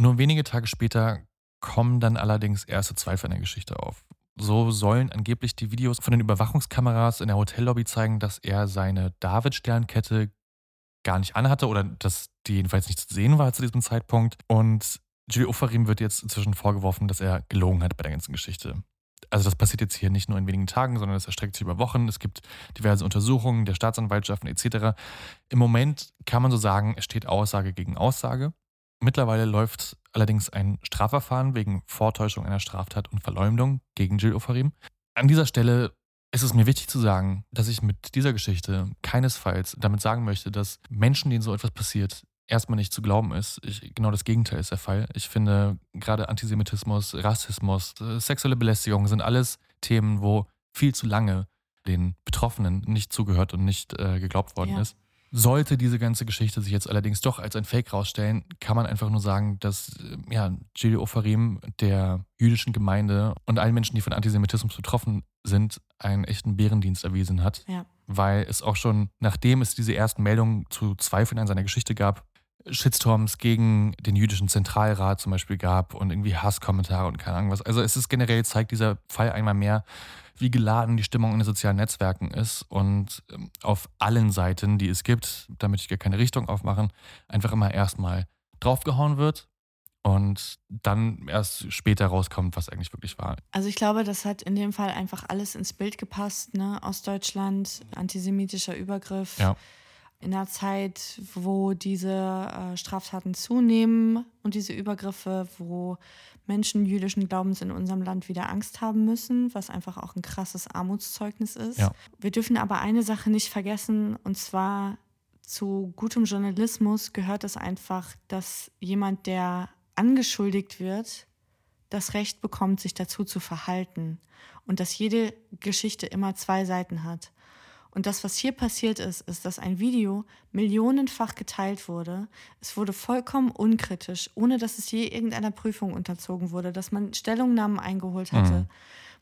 Nur wenige Tage später kommen dann allerdings erste Zweifel an der Geschichte auf. So sollen angeblich die Videos von den Überwachungskameras in der Hotellobby zeigen, dass er seine David-Sternkette gar nicht anhatte oder dass die jedenfalls nicht zu sehen war zu diesem Zeitpunkt. Und Gilles Ofarim wird jetzt inzwischen vorgeworfen, dass er gelogen hat bei der ganzen Geschichte. Also das passiert jetzt hier nicht nur in wenigen Tagen, sondern es erstreckt sich über Wochen. Es gibt diverse Untersuchungen der Staatsanwaltschaften etc. Im Moment kann man so sagen, es steht Aussage gegen Aussage. Mittlerweile läuft allerdings ein Strafverfahren wegen Vortäuschung einer Straftat und Verleumdung gegen Gilles Ofarim. An dieser Stelle ist es mir wichtig zu sagen, dass ich mit dieser Geschichte keinesfalls damit sagen möchte, dass Menschen, denen so etwas passiert, erstmal nicht zu glauben ist. Ich, genau das Gegenteil ist der Fall. Ich finde, gerade Antisemitismus, Rassismus, äh, sexuelle Belästigung sind alles Themen, wo viel zu lange den Betroffenen nicht zugehört und nicht äh, geglaubt worden Ja. ist. Sollte diese ganze Geschichte sich jetzt allerdings doch als ein Fake rausstellen, kann man einfach nur sagen, dass äh, ja, Gili Ofarim der jüdischen Gemeinde und allen Menschen, die von Antisemitismus betroffen sind, einen echten Bärendienst erwiesen hat. Ja. Weil es auch schon, nachdem es diese ersten Meldungen zu Zweifeln an seiner Geschichte gab, Shitstorms gegen den jüdischen Zentralrat zum Beispiel gab und irgendwie Hasskommentare und keine Ahnung was. Also es ist generell, zeigt dieser Fall einmal mehr, wie geladen die Stimmung in den sozialen Netzwerken ist und ähm, auf allen Seiten, die es gibt, damit ich gar keine Richtung aufmachen, einfach immer erstmal draufgehauen wird und dann erst später rauskommt, was eigentlich wirklich war. Also ich glaube, das hat in dem Fall einfach alles ins Bild gepasst, ne? Ostdeutschland, antisemitischer Übergriff. Ja. In einer Zeit, wo diese äh, Straftaten zunehmen und diese Übergriffe, wo Menschen jüdischen Glaubens in unserem Land wieder Angst haben müssen, was einfach auch ein krasses Armutszeugnis ist. Ja. Wir dürfen aber eine Sache nicht vergessen, und zwar zu gutem Journalismus gehört es einfach, dass jemand, der angeschuldigt wird, das Recht bekommt, sich dazu zu verhalten. Und dass jede Geschichte immer zwei Seiten hat. Und das, was hier passiert ist, ist, dass ein Video millionenfach geteilt wurde. Es wurde vollkommen unkritisch, ohne dass es je irgendeiner Prüfung unterzogen wurde, dass man Stellungnahmen eingeholt hatte. Mhm.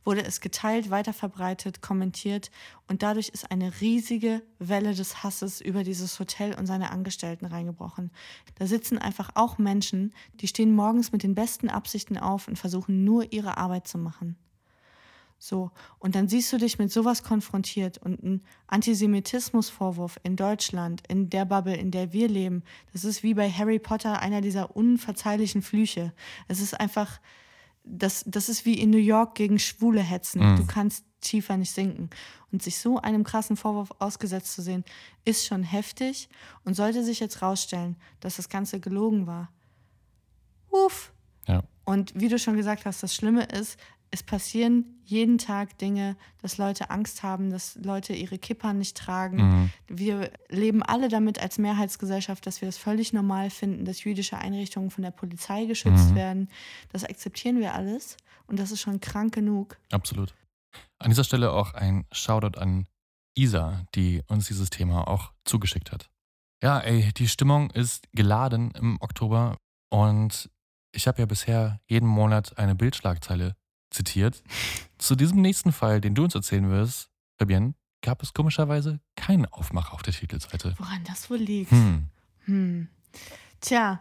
Wurde es geteilt, weiterverbreitet, kommentiert und dadurch ist eine riesige Welle des Hasses über dieses Hotel und seine Angestellten reingebrochen. Da sitzen einfach auch Menschen, die stehen morgens mit den besten Absichten auf und versuchen nur ihre Arbeit zu machen. So, und dann siehst du dich mit sowas konfrontiert und ein Antisemitismusvorwurf in Deutschland, in der Bubble, in der wir leben, das ist wie bei Harry Potter einer dieser unverzeihlichen Flüche. Es ist einfach, das, das ist wie in New York gegen Schwule hetzen. Mhm. Du kannst tiefer nicht sinken. Und sich so einem krassen Vorwurf ausgesetzt zu sehen, ist schon heftig und sollte sich jetzt rausstellen, dass das Ganze gelogen war. Uff. Ja. Und wie du schon gesagt hast, das Schlimme ist, es passieren jeden Tag Dinge, dass Leute Angst haben, dass Leute ihre Kippern nicht tragen. Mhm. Wir leben alle damit als Mehrheitsgesellschaft, dass wir das völlig normal finden, dass jüdische Einrichtungen von der Polizei geschützt Mhm. werden. Das akzeptieren wir alles und das ist schon krank genug. Absolut. An dieser Stelle auch ein Shoutout an Isa, die uns dieses Thema auch zugeschickt hat. Ja, ey, die Stimmung ist geladen im Oktober und ich habe ja bisher jeden Monat eine Bildschlagzeile zitiert. Zu diesem nächsten Fall, den du uns erzählen wirst, Fabienne, gab es komischerweise keinen Aufmacher auf der Titelseite. Woran das wohl liegt? Hm. Hm. Tja,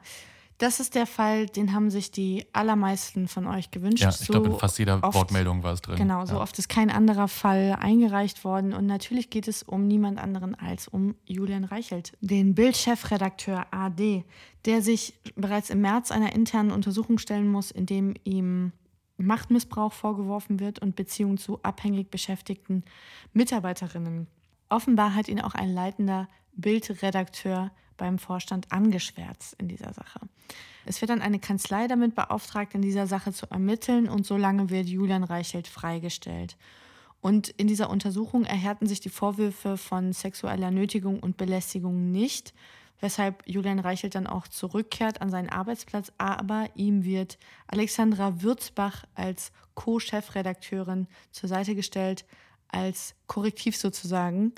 das ist der Fall, den haben sich die allermeisten von euch gewünscht. Ja, ich glaube, in fast jeder oft- Wortmeldung war es drin. Genau, so ja. oft ist kein anderer Fall eingereicht worden. Und natürlich geht es um niemand anderen als um Julian Reichelt, den Bildchefredakteur AD, der sich bereits im März einer internen Untersuchung stellen muss, in dem ihm Machtmissbrauch vorgeworfen wird und Beziehungen zu abhängig beschäftigten Mitarbeiterinnen. Offenbar hat ihn auch ein leitender Bildredakteur beim Vorstand angeschwärzt in dieser Sache. Es wird dann eine Kanzlei damit beauftragt, in dieser Sache zu ermitteln und solange wird Julian Reichelt freigestellt. Und in dieser Untersuchung erhärten sich die Vorwürfe von sexueller Nötigung und Belästigung nicht, weshalb Julian Reichelt dann auch zurückkehrt an seinen Arbeitsplatz. Aber ihm wird Alexandra Würzbach als Co-Chefredakteurin zur Seite gestellt, als Korrektiv sozusagen,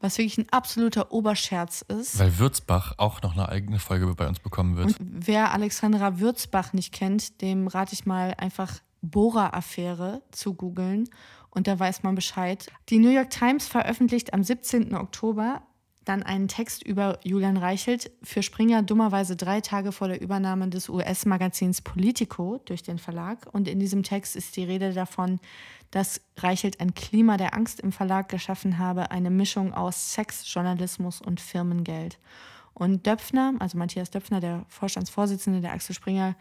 was wirklich ein absoluter Oberscherz ist. Weil Würzbach auch noch eine eigene Folge bei uns bekommen wird. Und wer Alexandra Würzbach nicht kennt, dem rate ich mal einfach Bora-Affäre zu googeln und da weiß man Bescheid. Die New York Times veröffentlicht am 17. Oktober dann einen Text über Julian Reichelt für Springer dummerweise drei Tage vor der Übernahme des US-Magazins Politico durch den Verlag. Und in diesem Text ist die Rede davon, dass Reichelt ein Klima der Angst im Verlag geschaffen habe, eine Mischung aus Sex, Journalismus und Firmengeld. Und Döpfner, also Matthias Döpfner, der Vorstandsvorsitzende der Axel Springer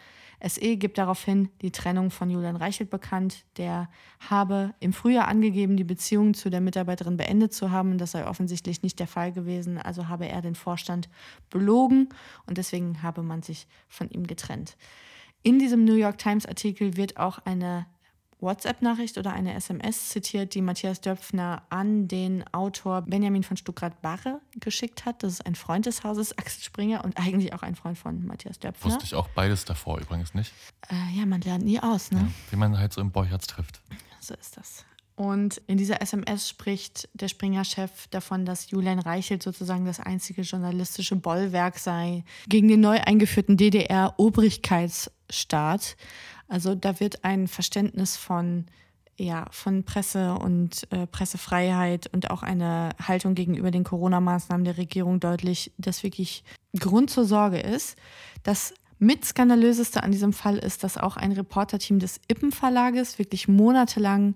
SE, gibt daraufhin die Trennung von Julian Reichelt bekannt. Der habe im Frühjahr angegeben, die Beziehung zu der Mitarbeiterin beendet zu haben. Das sei offensichtlich nicht der Fall gewesen. Also habe er den Vorstand belogen und deswegen habe man sich von ihm getrennt. In diesem New York Times Artikel wird auch eine WhatsApp-Nachricht oder eine SMS zitiert, die Matthias Döpfner an den Autor Benjamin von Stuckrad-Barre geschickt hat. Das ist ein Freund des Hauses Axel Springer und eigentlich auch ein Freund von Matthias Döpfner. Wusste ich auch beides davor übrigens nicht. Äh, ja, man lernt nie aus, ne? Ja, wie man halt so im Borchards trifft. So ist das. Und in dieser SMS spricht der Springer-Chef davon, dass Julian Reichelt sozusagen das einzige journalistische Bollwerk sei gegen den neu eingeführten DDR-Obrigkeitsstaat. Also da wird ein Verständnis von ja, von Presse und äh, Pressefreiheit und auch eine Haltung gegenüber den Corona-Maßnahmen der Regierung deutlich, das wirklich Grund zur Sorge ist. Das mit skandalöseste an diesem Fall ist, dass auch ein Reporterteam des Ippen Verlages wirklich monatelang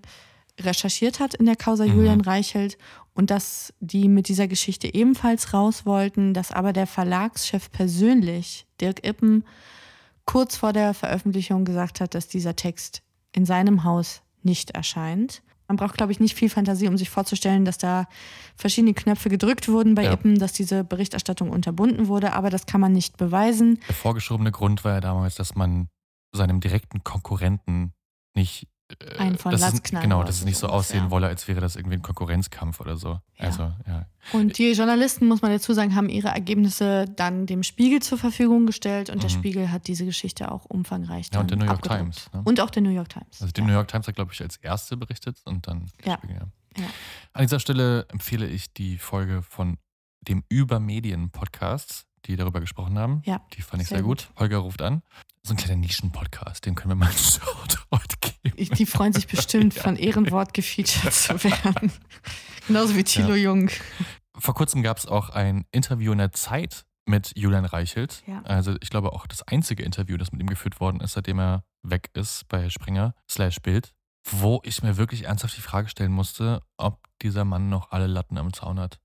recherchiert hat in der Causa mhm. Julian Reichelt und dass die mit dieser Geschichte ebenfalls raus wollten, dass aber der Verlagschef persönlich, Dirk Ippen, kurz vor der Veröffentlichung gesagt hat, dass dieser Text in seinem Haus nicht erscheint. Man braucht, glaube ich, nicht viel Fantasie, um sich vorzustellen, dass da verschiedene Knöpfe gedrückt wurden bei ja. Ippen, dass diese Berichterstattung unterbunden wurde, aber das kann man nicht beweisen. Der vorgeschobene Grund war ja damals, dass man seinem direkten Konkurrenten nicht äh, einen von das ist, Genau, dass es nicht so aussehen wolle, als wäre das irgendwie ein Konkurrenzkampf oder so. Ja. Also, ja. Und die Journalisten, muss man dazu sagen, haben ihre Ergebnisse dann dem Spiegel zur Verfügung gestellt und mhm. der Spiegel hat diese Geschichte auch umfangreich Ja, und der New York abgedruckt. Times. Ne? Und auch der New York Times. Also die ja. New York Times hat, glaube ich, als erste berichtet und dann ja. Spiegel, ja. An dieser Stelle empfehle ich die Folge von dem Übermedien-Podcast, die darüber gesprochen haben. Ja, die fand ich sehr, sehr gut. gut. Holger ruft an. So ein kleiner Nischen-Podcast, den können wir mal einen Shoutout geben. Die freuen sich bestimmt, ja. von Ehrenwort gefeatured zu werden. Genauso wie Thilo ja. Jung. Vor kurzem gab es auch ein Interview in der Zeit mit Julian Reichelt. Ja. Also ich glaube auch das einzige Interview, das mit ihm geführt worden ist, seitdem er weg ist bei Springer slash Bild, wo ich mir wirklich ernsthaft die Frage stellen musste, ob dieser Mann noch alle Latten am Zaun hat.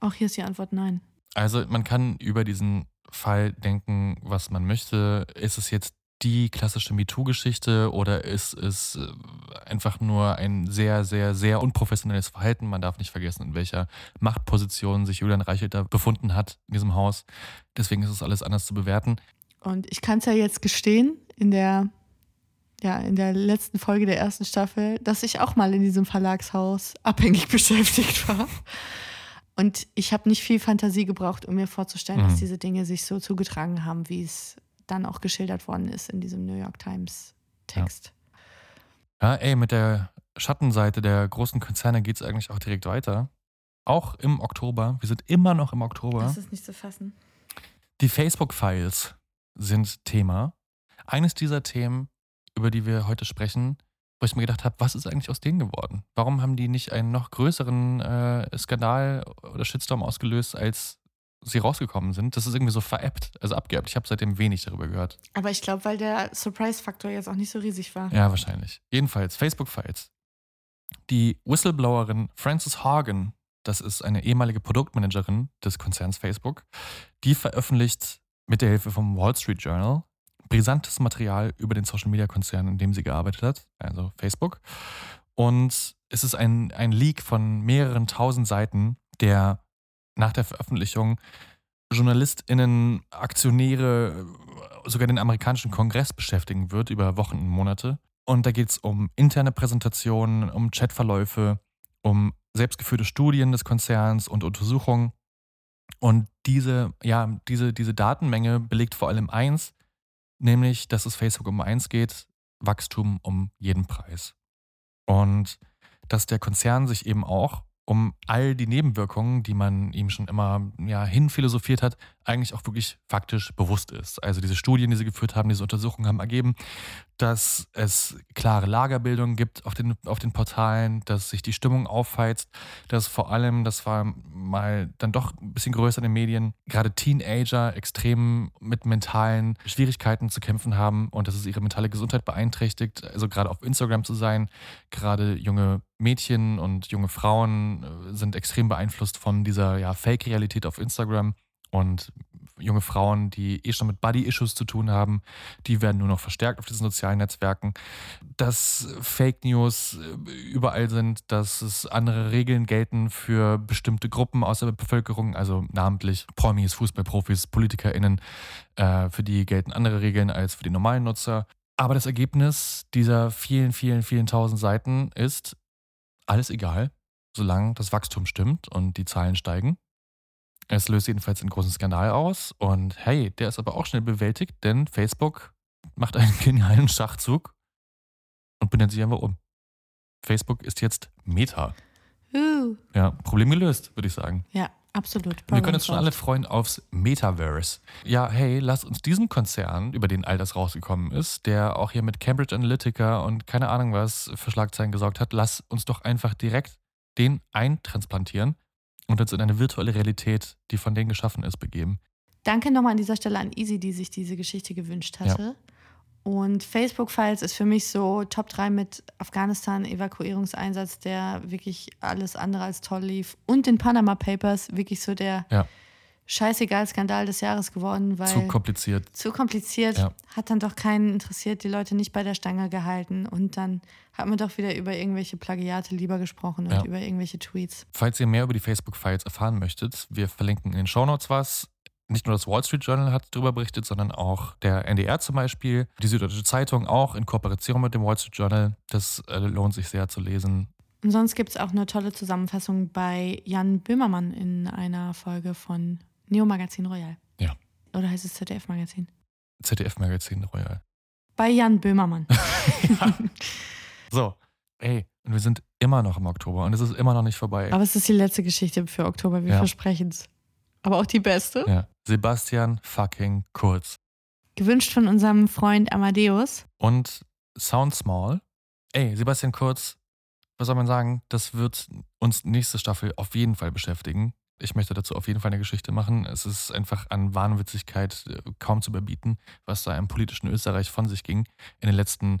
Auch hier ist die Antwort nein. Also man kann über diesen Fall denken, was man möchte. Ist es jetzt die klassische MeToo-Geschichte oder ist es äh, einfach nur ein sehr, sehr, sehr unprofessionelles Verhalten? Man darf nicht vergessen, in welcher Machtposition sich Julian Reichelt da befunden hat in diesem Haus. Deswegen ist es alles anders zu bewerten. Und ich kann es ja jetzt gestehen, in der, ja, in der letzten Folge der ersten Staffel, dass ich auch mal in diesem Verlagshaus abhängig beschäftigt war. Und ich habe nicht viel Fantasie gebraucht, um mir vorzustellen, mhm. dass diese Dinge sich so zugetragen haben, wie es dann auch geschildert worden ist in diesem New York Times Text. Ja, ja ey, mit der Schattenseite der großen Konzerne geht es eigentlich auch direkt weiter. Auch im Oktober. Wir sind immer noch im Oktober. Das ist nicht zu fassen. Die Facebook-Files sind Thema. Eines dieser Themen, über die wir heute sprechen, wo ich mir gedacht habe, was ist eigentlich aus denen geworden? Warum haben die nicht einen noch größeren äh, Skandal oder Shitstorm ausgelöst, als sie rausgekommen sind? Das ist irgendwie so veräppt, also abgeerbt. Ich habe seitdem wenig darüber gehört. Aber ich glaube, weil der Surprise-Faktor jetzt auch nicht so riesig war. Ja, wahrscheinlich. Jedenfalls, Facebook-Files. Die Whistleblowerin Frances Hagen, das ist eine ehemalige Produktmanagerin des Konzerns Facebook, die veröffentlicht mit der Hilfe vom Wall Street Journal brisantes Material über den Social Media Konzern, in dem sie gearbeitet hat, also Facebook. Und es ist ein, ein Leak von mehreren tausend Seiten, der nach der Veröffentlichung JournalistInnen, Aktionäre, sogar den amerikanischen Kongress beschäftigen wird über Wochen und Monate. Und da geht es um interne Präsentationen, um Chatverläufe, um selbstgeführte Studien des Konzerns und Untersuchungen. Und diese, ja, diese, diese Datenmenge belegt vor allem eins, nämlich dass es Facebook um eins geht, Wachstum um jeden Preis. Und dass der Konzern sich eben auch um all die Nebenwirkungen, die man ihm schon immer ja, hinphilosophiert hat, eigentlich auch wirklich faktisch bewusst ist. Also diese Studien, die sie geführt haben, diese Untersuchungen haben ergeben, dass es klare Lagerbildung gibt auf den, auf den Portalen, dass sich die Stimmung aufheizt, dass vor allem, das war mal dann doch ein bisschen größer in den Medien, gerade Teenager extrem mit mentalen Schwierigkeiten zu kämpfen haben und dass es ihre mentale Gesundheit beeinträchtigt. Also gerade auf Instagram zu sein, gerade junge Mädchen und junge Frauen äh, sind extrem beeinflusst von dieser ja, Fake-Realität auf Instagram. Und junge Frauen, die eh schon mit Body-Issues zu tun haben, die werden nur noch verstärkt auf diesen sozialen Netzwerken. Dass Fake News äh, überall sind, dass es andere Regeln gelten für bestimmte Gruppen aus der Bevölkerung, also namentlich Promis, Fußballprofis, PolitikerInnen, äh, für die gelten andere Regeln als für die normalen Nutzer. Aber das Ergebnis dieser vielen, vielen, vielen tausend Seiten ist alles egal, solange das Wachstum stimmt und die Zahlen steigen. Es löst jedenfalls einen großen Skandal aus und hey, der ist aber auch schnell bewältigt, denn Facebook macht einen genialen Schachzug und benennt sich einfach um. Facebook ist jetzt Meta. Uh, Ja, Problem gelöst, würde ich sagen. ja, absolut. Wir können uns schon alle freuen aufs Metaverse. Ja, hey, lass uns diesen Konzern, über den all das rausgekommen ist, der auch hier mit Cambridge Analytica und keine Ahnung was für Schlagzeilen gesorgt hat, lass uns doch einfach direkt den eintransplantieren und uns in eine virtuelle Realität, die von denen geschaffen ist, begeben. Danke nochmal an dieser Stelle an Easy, die sich diese Geschichte gewünscht hatte. Und Facebook Files ist für mich so Top 3 mit Afghanistan Evakuierungseinsatz, der wirklich alles andere als toll lief. Und den Panama Papers, wirklich so der Ja. scheißegal Skandal des Jahres geworden, weil Zu kompliziert. zu kompliziert, Ja. hat dann doch keinen interessiert, die Leute nicht bei der Stange gehalten. Und dann hat man doch wieder über irgendwelche Plagiate lieber gesprochen und Ja. über irgendwelche Tweets. Falls ihr mehr über die Facebook-Files erfahren möchtet, wir verlinken in den Shownotes was. Nicht nur das Wall Street Journal hat darüber berichtet, sondern auch der NDR zum Beispiel, die Süddeutsche Zeitung auch in Kooperation mit dem Wall Street Journal. Das äh, lohnt sich sehr zu lesen. Und sonst gibt es auch eine tolle Zusammenfassung bei Jan Böhmermann in einer Folge von Neo Magazin Royal. Ja. Oder heißt es ZDF Magazin? ZDF-Magazin Royal. Bei Jan Böhmermann. So, ey, und wir sind immer noch im Oktober und es ist immer noch nicht vorbei. Aber es ist die letzte Geschichte für Oktober, wir Ja. versprechen es. Aber auch die beste. ja. Sebastian fucking Kurz. Gewünscht von unserem Freund Amadeus. Und Sound Small. Ey, Sebastian Kurz, was soll man sagen? Das wird uns nächste Staffel auf jeden Fall beschäftigen. Ich möchte dazu auf jeden Fall eine Geschichte machen. Es ist einfach an Wahnwitzigkeit äh, kaum zu überbieten, was da im politischen Österreich von sich ging in den letzten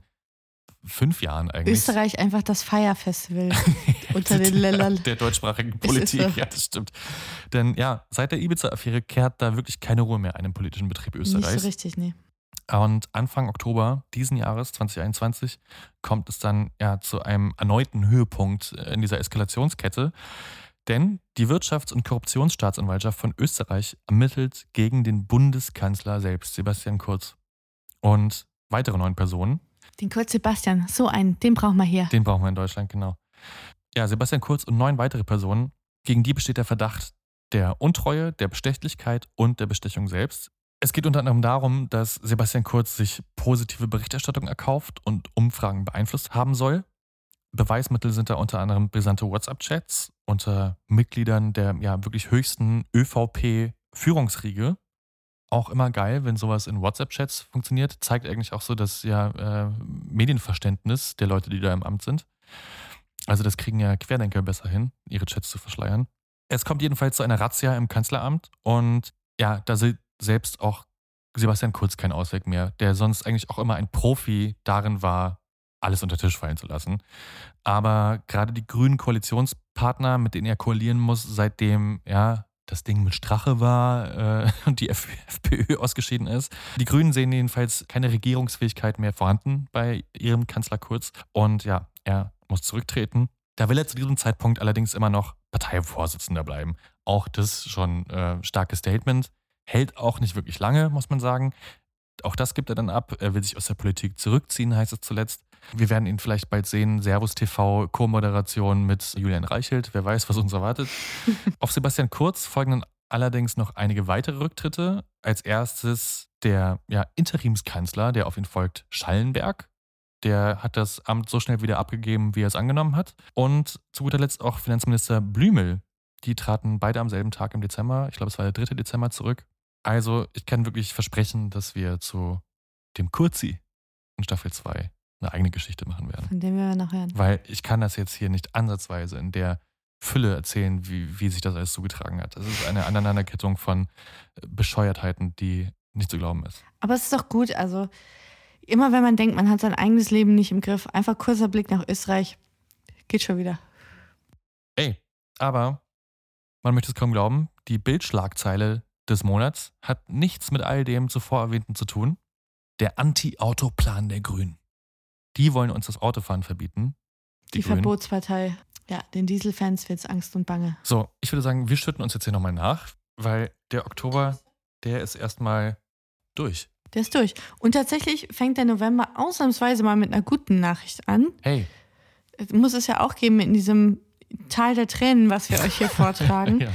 fünf Jahren eigentlich. Österreich einfach das Feierfestival unter den Ländern. Der deutschsprachigen Politik, so. ja, das stimmt. Denn ja, seit der Ibiza-Affäre kehrt da wirklich keine Ruhe mehr ein im politischen Betrieb Nicht so Österreichs. richtig, nee. Und Anfang Oktober diesen Jahres, 2021, kommt es dann ja zu einem erneuten Höhepunkt in dieser Eskalationskette. Denn die Wirtschafts- und Korruptionsstaatsanwaltschaft von Österreich ermittelt gegen den Bundeskanzler selbst, Sebastian Kurz. Und weitere neun Personen. Den Kurt Sebastian, so einen, den brauchen wir hier. Den brauchen wir in Deutschland, genau. Ja, Sebastian Kurz und neun weitere Personen, gegen die besteht der Verdacht der Untreue, der Bestechlichkeit und der Bestechung selbst. Es geht unter anderem darum, dass Sebastian Kurz sich positive Berichterstattung erkauft und Umfragen beeinflusst haben soll. Beweismittel sind da unter anderem brisante WhatsApp-Chats unter Mitgliedern der ja wirklich höchsten ÖVP-Führungsriege. Auch immer geil, wenn sowas in WhatsApp-Chats funktioniert. Zeigt eigentlich auch so das ja, äh, Medienverständnis der Leute, die da im Amt sind. Also das kriegen ja Querdenker besser hin, ihre Chats zu verschleiern. Es kommt jedenfalls zu einer Razzia im Kanzleramt und ja, da sieht selbst auch Sebastian Kurz keinen Ausweg mehr, der sonst eigentlich auch immer ein Profi darin war, alles unter Tisch fallen zu lassen. Aber gerade die grünen Koalitionspartner, mit denen er koalieren muss, seitdem ja das Ding mit Strache war äh, und die FPÖ ausgeschieden ist. Die Grünen sehen jedenfalls keine Regierungsfähigkeit mehr vorhanden bei ihrem Kanzler Kurz. Und ja, er muss zurücktreten. Da will er zu diesem Zeitpunkt allerdings immer noch Parteivorsitzender bleiben. Auch das schon äh, starkes Statement. Hält auch nicht wirklich lange, muss man sagen. Auch das gibt er dann ab. Er will sich aus der Politik zurückziehen, heißt es zuletzt. Wir werden ihn vielleicht bald sehen. Servus TV, Co-Moderation mit Julian Reichelt. Wer weiß, was uns erwartet. Auf Sebastian Kurz folgen dann allerdings noch einige weitere Rücktritte. Als erstes der ja, Interimskanzler, der auf ihn folgt, Schallenberg. Der hat das Amt so schnell wieder abgegeben, wie er es angenommen hat. Und zu guter Letzt auch Finanzminister Blümel. Die traten beide am selben Tag im Dezember. Ich glaube, es war der 3. Dezember zurück. Also, ich kann wirklich versprechen, dass wir zu dem Kurzi in Staffel 2 eine eigene Geschichte machen werden. Von dem wir noch hören. Weil ich kann das jetzt hier nicht ansatzweise in der Fülle erzählen, wie, wie sich das alles zugetragen hat. Das ist eine Aneinanderkettung von Bescheuertheiten, die nicht zu glauben ist. Aber es ist doch gut, also immer wenn man denkt, man hat sein eigenes Leben nicht im Griff, einfach kurzer Blick nach Österreich, geht schon wieder. Ey, aber man möchte es kaum glauben, die Bildschlagzeile des Monats hat nichts mit all dem zuvor erwähnten zu tun. Der Anti-Auto-Plan der Grünen. Die wollen uns das Autofahren verbieten. Die, Grünen. Verbotspartei. Ja, den Dieselfans wird's Angst und Bange. So, ich würde sagen, wir schütten uns jetzt hier nochmal nach, weil der Oktober, der ist erstmal durch. Der ist durch. Und tatsächlich fängt der November ausnahmsweise mal mit einer guten Nachricht an. Hey. Es muss es ja auch geben in diesem Tal der Tränen, was wir euch hier vortragen. ja.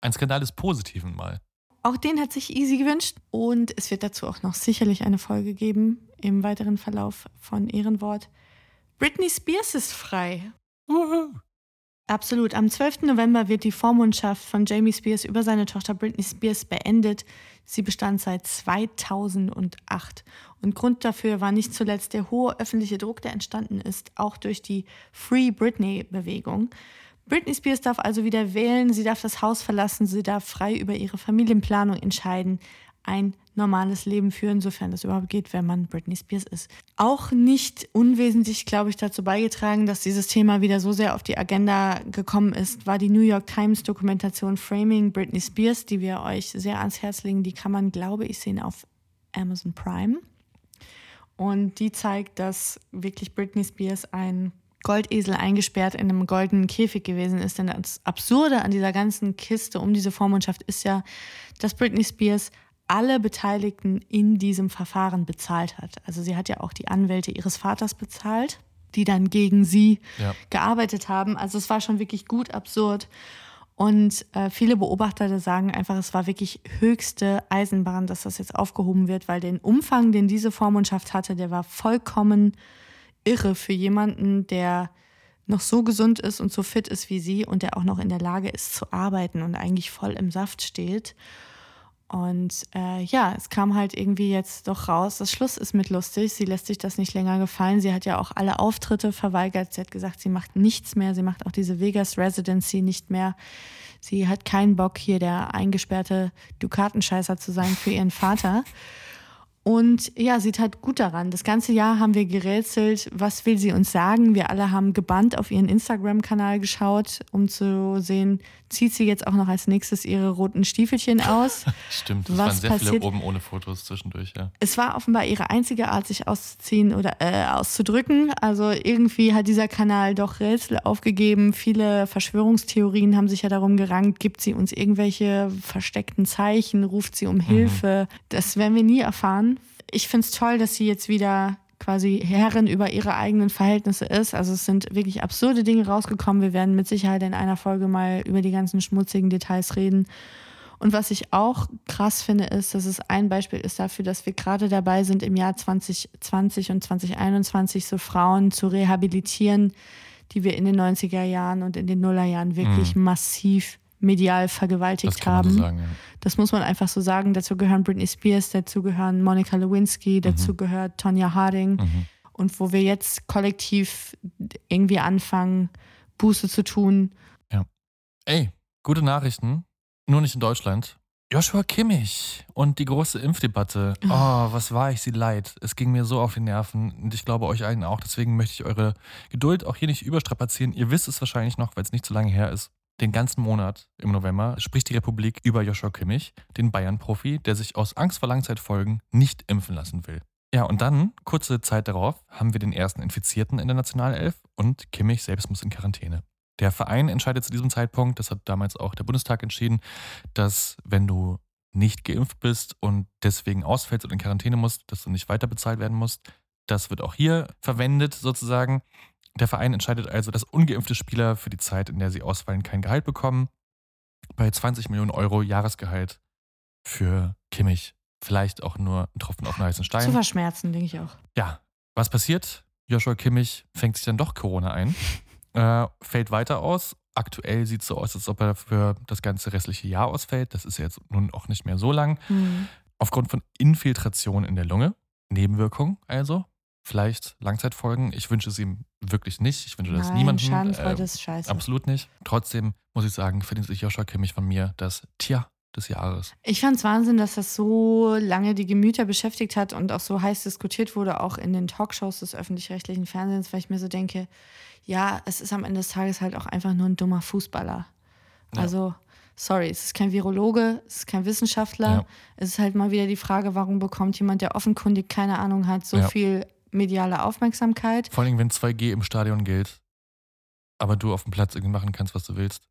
Ein Skandal des Positiven mal. Auch den hat sich Easy gewünscht. Und es wird dazu auch noch sicherlich eine Folge geben im weiteren Verlauf von Ehrenwort. Britney Spears ist frei. Absolut. Am 12. November wird die Vormundschaft von Jamie Spears über seine Tochter Britney Spears beendet. Sie bestand seit 2008. Und Grund dafür war nicht zuletzt der hohe öffentliche Druck, der entstanden ist, auch durch die Free Britney-Bewegung. Britney Spears darf also wieder wählen, sie darf das Haus verlassen, sie darf frei über ihre Familienplanung entscheiden ein normales Leben führen, sofern das überhaupt geht, wenn man Britney Spears ist. Auch nicht unwesentlich, glaube ich, dazu beigetragen, dass dieses Thema wieder so sehr auf die Agenda gekommen ist, war die New York Times Dokumentation Framing Britney Spears, die wir euch sehr ans Herz legen. Die kann man, glaube ich, sehen auf Amazon Prime. Und die zeigt, dass wirklich Britney Spears ein Goldesel eingesperrt in einem goldenen Käfig gewesen ist. Denn das Absurde an dieser ganzen Kiste um diese Vormundschaft ist ja, dass Britney Spears alle Beteiligten in diesem Verfahren bezahlt hat. Also sie hat ja auch die Anwälte ihres Vaters bezahlt, die dann gegen sie ja. gearbeitet haben. Also es war schon wirklich gut absurd. Und äh, viele Beobachter sagen einfach, es war wirklich höchste Eisenbahn, dass das jetzt aufgehoben wird, weil den Umfang, den diese Vormundschaft hatte, der war vollkommen irre für jemanden, der noch so gesund ist und so fit ist wie sie und der auch noch in der Lage ist zu arbeiten und eigentlich voll im Saft steht. Und äh, ja, es kam halt irgendwie jetzt doch raus, das Schluss ist mit lustig. Sie lässt sich das nicht länger gefallen. Sie hat ja auch alle Auftritte verweigert. Sie hat gesagt, sie macht nichts mehr. Sie macht auch diese Vegas Residency nicht mehr. Sie hat keinen Bock, hier der eingesperrte Dukatenscheißer zu sein für ihren Vater. Und ja, sie tat gut daran. Das ganze Jahr haben wir gerätselt, was will sie uns sagen. Wir alle haben gebannt auf ihren Instagram-Kanal geschaut, um zu sehen, zieht sie jetzt auch noch als nächstes ihre roten Stiefelchen aus. Stimmt, es waren sehr passiert? viele oben ohne Fotos zwischendurch, ja. Es war offenbar ihre einzige Art, sich auszuziehen oder äh, auszudrücken. Also irgendwie hat dieser Kanal doch Rätsel aufgegeben. Viele Verschwörungstheorien haben sich ja darum gerankt, gibt sie uns irgendwelche versteckten Zeichen, ruft sie um mhm. Hilfe. Das werden wir nie erfahren ich finde es toll, dass sie jetzt wieder quasi Herrin über ihre eigenen Verhältnisse ist. Also es sind wirklich absurde Dinge rausgekommen. Wir werden mit Sicherheit in einer Folge mal über die ganzen schmutzigen Details reden. Und was ich auch krass finde, ist, dass es ein Beispiel ist dafür, dass wir gerade dabei sind, im Jahr 2020 und 2021 so Frauen zu rehabilitieren, die wir in den 90er Jahren und in den Nullerjahren wirklich mhm. massiv medial vergewaltigt das haben. So sagen, ja. Das muss man einfach so sagen. Dazu gehören Britney Spears, dazu gehören Monica Lewinsky, dazu mhm. gehört Tonya Harding. Mhm. Und wo wir jetzt kollektiv irgendwie anfangen, Buße zu tun. Ja. Ey, gute Nachrichten. Nur nicht in Deutschland. Joshua Kimmich und die große Impfdebatte. Oh, was war ich sie leid. Es ging mir so auf die Nerven und ich glaube euch allen auch. Deswegen möchte ich eure Geduld auch hier nicht überstrapazieren. Ihr wisst es wahrscheinlich noch, weil es nicht so lange her ist den ganzen Monat im November spricht die Republik über Joshua Kimmich, den Bayern-Profi, der sich aus Angst vor Langzeitfolgen nicht impfen lassen will. Ja, und dann, kurze Zeit darauf, haben wir den ersten Infizierten in der Nationalelf und Kimmich selbst muss in Quarantäne. Der Verein entscheidet zu diesem Zeitpunkt, das hat damals auch der Bundestag entschieden, dass wenn du nicht geimpft bist und deswegen ausfällst und in Quarantäne musst, dass du nicht weiter bezahlt werden musst. Das wird auch hier verwendet sozusagen. Der Verein entscheidet also, dass ungeimpfte Spieler für die Zeit, in der sie ausfallen, kein Gehalt bekommen. Bei 20 Millionen Euro Jahresgehalt für Kimmich. Vielleicht auch nur ein Tropfen auf einen heißen Stein. Zu verschmerzen, denke ich auch. Ja. Was passiert? Joshua Kimmich fängt sich dann doch Corona ein, äh, fällt weiter aus. Aktuell sieht es so aus, als ob er für das ganze restliche Jahr ausfällt. Das ist ja jetzt nun auch nicht mehr so lang. Mhm. Aufgrund von Infiltration in der Lunge. Nebenwirkung also vielleicht Langzeitfolgen. Ich wünsche es ihm wirklich nicht. Ich wünsche das Nein, niemandem. Schadenfreude äh, ist scheiße. Absolut nicht. Trotzdem muss ich sagen, verdient sich Joshua Kimmich von mir das Tja des Jahres. Ich fand es Wahnsinn, dass das so lange die Gemüter beschäftigt hat und auch so heiß diskutiert wurde, auch in den Talkshows des öffentlich-rechtlichen Fernsehens, weil ich mir so denke, ja, es ist am Ende des Tages halt auch einfach nur ein dummer Fußballer. Ja. Also, sorry, es ist kein Virologe, es ist kein Wissenschaftler. Ja. Es ist halt mal wieder die Frage, warum bekommt jemand, der offenkundig keine Ahnung hat, so ja. viel mediale Aufmerksamkeit. Vor allem, wenn 2G im Stadion gilt, aber du auf dem Platz irgendwie machen kannst, was du willst.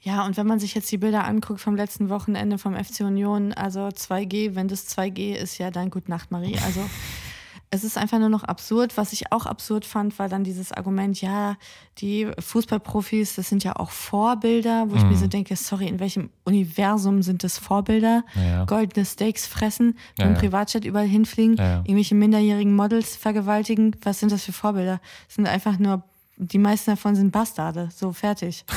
Ja, und wenn man sich jetzt die Bilder anguckt vom letzten Wochenende vom FC Union, also 2G, wenn das 2G ist, ja dann gut Nacht, Marie. Also es ist einfach nur noch absurd. Was ich auch absurd fand, war dann dieses Argument, ja, die Fußballprofis, das sind ja auch Vorbilder, wo ich mir so denke, sorry, in welchem Universum sind das Vorbilder? Ja. Goldene Steaks fressen, Ja, dem ja. Privatjet überall hinfliegen, irgendwelche minderjährigen Models vergewaltigen. Was sind das für Vorbilder? Das sind einfach nur, die meisten davon sind Bastarde. So, fertig.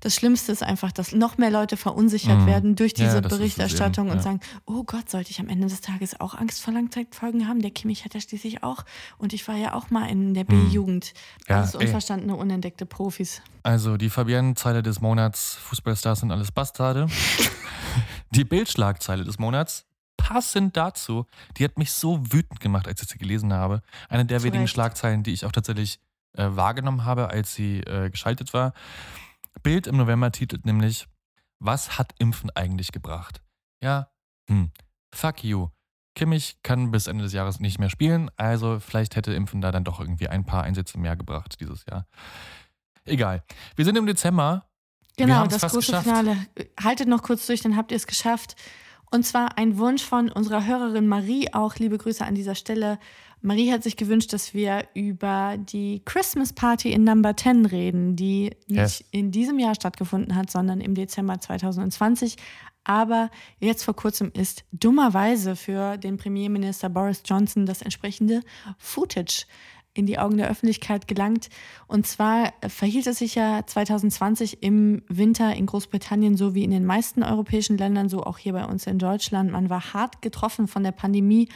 Das Schlimmste ist einfach, dass noch mehr Leute verunsichert Mhm. werden durch Ja, diese es Berichterstattung eben, und ja. sagen, oh Gott, sollte ich am Ende des Tages auch Angst vor Langzeitfolgen haben? Der Kimmich hat ja schließlich auch. Und ich war ja auch mal in der B-Jugend. Mhm. Ja, Alles ey. unverstandene, unentdeckte Profis. Also die Fabienne-Zeile des Monats, Fußballstars sind alles Bastarde. die Bildschlagzeile des Monats, passend dazu, die hat mich so wütend gemacht, als ich sie gelesen habe. Eine der Zu wenigen. Schlagzeilen, die ich auch tatsächlich äh, wahrgenommen habe, als sie äh, geschaltet war. Bild im November titelt nämlich, was hat Impfen eigentlich gebracht? Ja, hm, fuck you. Kimmich kann bis Ende des Jahres nicht mehr spielen, also vielleicht hätte Impfen da dann doch irgendwie ein paar Einsätze mehr gebracht dieses Jahr. Egal. Wir sind im Dezember. Genau, das große geschafft. Finale. Haltet noch kurz durch, dann habt ihr es geschafft. Und zwar ein Wunsch von unserer Hörerin Marie, auch liebe Grüße an dieser Stelle. Marie hat sich gewünscht, dass wir über die Christmas Party in Number 10 reden, die nicht Yes. in diesem Jahr stattgefunden hat, sondern im Dezember 2020. Aber jetzt vor kurzem ist dummerweise für den Premierminister Boris Johnson das entsprechende Footage in die Augen der Öffentlichkeit gelangt. Und zwar verhielt es sich ja 2020 im Winter in Großbritannien so wie in den meisten europäischen Ländern, so auch hier bei uns in Deutschland. Man war hart getroffen von der Pandemie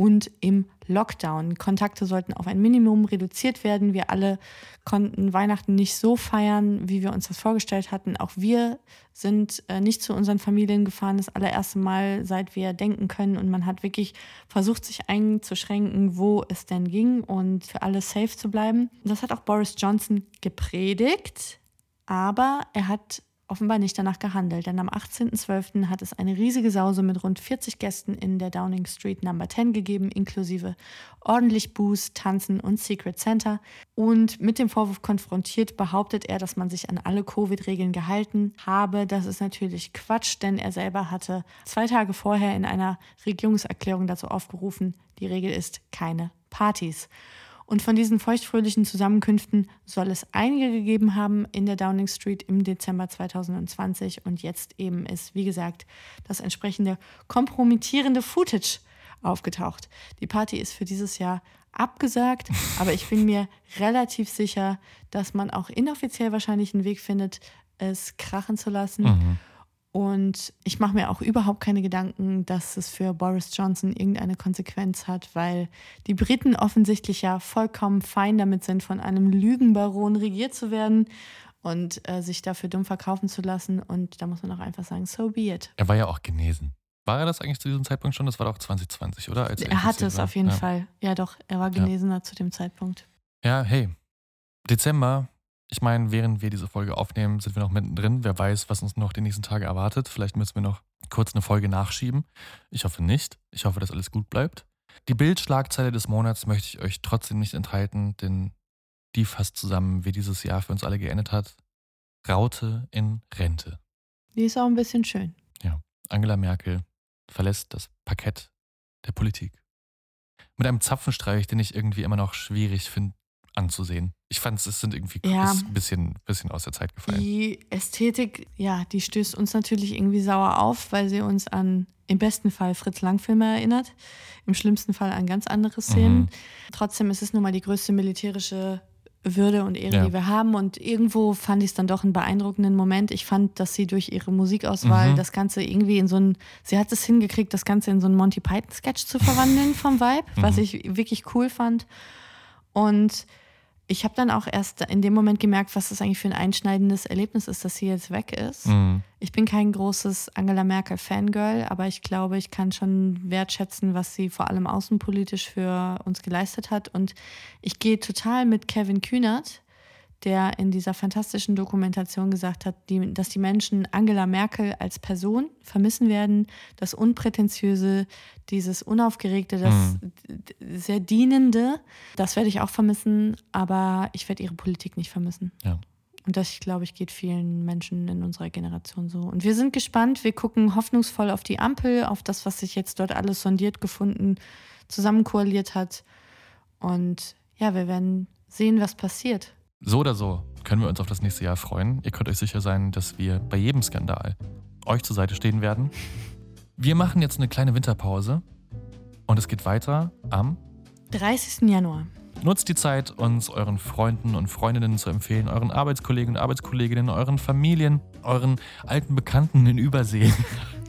und im Lockdown. Kontakte sollten auf ein Minimum reduziert werden. Wir alle konnten Weihnachten nicht so feiern, wie wir uns das vorgestellt hatten. Auch wir sind äh, nicht zu unseren Familien gefahren, das allererste Mal, seit wir denken können. Und man hat wirklich versucht, sich einzuschränken, wo es denn ging und für alle safe zu bleiben. Das hat auch Boris Johnson gepredigt, aber er hat offenbar nicht danach gehandelt, denn am 18.12. hat es eine riesige Sause mit rund 40 Gästen in der Downing Street Number 10 gegeben, inklusive ordentlich Booze, Tanzen und Secret Santa. Und mit dem Vorwurf konfrontiert behauptet er, dass man sich an alle Covid-Regeln gehalten habe. Das ist natürlich Quatsch, denn er selber hatte zwei Tage vorher in einer Regierungserklärung dazu aufgerufen, die Regel ist keine Partys. Und von diesen feuchtfröhlichen Zusammenkünften soll es einige gegeben haben in der Downing Street im Dezember 2020. Und jetzt eben ist, wie gesagt, das entsprechende kompromittierende Footage aufgetaucht. Die Party ist für dieses Jahr abgesagt, aber ich bin mir relativ sicher, dass man auch inoffiziell wahrscheinlich einen Weg findet, es krachen zu lassen. Mhm. Und ich mache mir auch überhaupt keine Gedanken, dass es für Boris Johnson irgendeine Konsequenz hat, weil die Briten offensichtlich ja vollkommen fein damit sind, von einem Lügenbaron regiert zu werden und äh, sich dafür dumm verkaufen zu lassen. Und da muss man auch einfach sagen, so be it. Er war ja auch genesen. War er das eigentlich zu diesem Zeitpunkt schon? Das war doch 2020, oder? Als Er hatte es war. auf jeden ja. Fall. Ja, doch, er war Genesener zu dem Zeitpunkt. Ja, hey. Dezember. Ich meine, während wir diese Folge aufnehmen, sind wir noch mittendrin. Wer weiß, was uns noch die nächsten Tage erwartet. Vielleicht müssen wir noch kurz eine Folge nachschieben. Ich hoffe nicht. Ich hoffe, dass alles gut bleibt. Die Bildschlagzeile des Monats möchte ich euch trotzdem nicht enthalten, denn die fasst zusammen, wie dieses Jahr für uns alle geendet hat. Raute in Rente. Die ist auch ein bisschen schön. Angela Merkel verlässt das Parkett der Politik. Mit einem Zapfenstreich, den ich irgendwie immer noch schwierig finde anzusehen. Ich fand es sind irgendwie Ja. ist ein bisschen, bisschen aus der Zeit gefallen. Die Ästhetik, ja, die stößt uns natürlich irgendwie sauer auf, weil sie uns an im besten Fall Fritz Lang-Filme erinnert, im schlimmsten Fall an ganz andere Szenen. Mhm. Trotzdem ist es nun mal die größte militärische Würde und Ehre, Ja. die wir haben. Und irgendwo fand ich es dann doch einen beeindruckenden Moment. Ich fand, dass sie durch ihre Musikauswahl Mhm. das Ganze irgendwie in so ein, sie hat es hingekriegt, das Ganze in so einen Monty Python-Sketch zu verwandeln vom Vibe, was Mhm. ich wirklich cool fand. Und ich habe dann auch erst in dem Moment gemerkt, was das eigentlich für ein einschneidendes Erlebnis ist, dass sie jetzt weg ist. Mhm. Ich bin kein großes Angela Merkel-Fangirl, aber ich glaube, ich kann schon wertschätzen, was sie vor allem außenpolitisch für uns geleistet hat. Und ich gehe total mit Kevin Kühnert, der in dieser fantastischen Dokumentation gesagt hat, die, dass die Menschen Angela Merkel als Person vermissen werden, das Unprätentiöse, dieses Unaufgeregte, das Mhm. sehr Dienende, das werde ich auch vermissen, aber ich werde ihre Politik nicht vermissen. Ja. Und das, glaube ich, geht vielen Menschen in unserer Generation so. Und wir sind gespannt, wir gucken hoffnungsvoll auf die Ampel, auf das, was sich jetzt dort alles sondiert, gefunden, zusammenkoaliert hat. Und ja, wir werden sehen, was passiert. So oder so können wir uns auf das nächste Jahr freuen. Ihr könnt euch sicher sein, dass wir bei jedem Skandal euch zur Seite stehen werden. Wir machen jetzt eine kleine Winterpause und es geht weiter am 30. Januar. Nutzt die Zeit, uns euren Freunden und Freundinnen zu empfehlen, euren Arbeitskollegen und Arbeitskolleginnen, euren Familien, euren alten Bekannten in Übersee.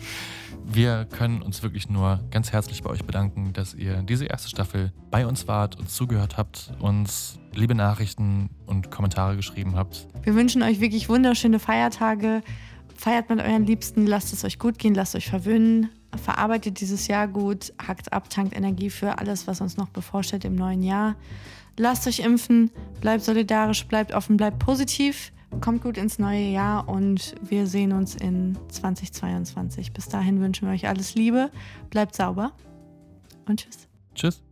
Wir können uns wirklich nur ganz herzlich bei euch bedanken, dass ihr diese erste Staffel bei uns wart, uns zugehört habt, uns liebe Nachrichten und Kommentare geschrieben habt. Wir wünschen euch wirklich wunderschöne Feiertage. Feiert mit euren Liebsten, lasst es euch gut gehen, lasst euch verwöhnen. Verarbeitet dieses Jahr gut, hackt ab, tankt Energie für alles, was uns noch bevorsteht im neuen Jahr. Lasst euch impfen, bleibt solidarisch, bleibt offen, bleibt positiv. Kommt gut ins neue Jahr und wir sehen uns in 2022. Bis dahin wünschen wir euch alles Liebe, bleibt sauber und tschüss. Tschüss.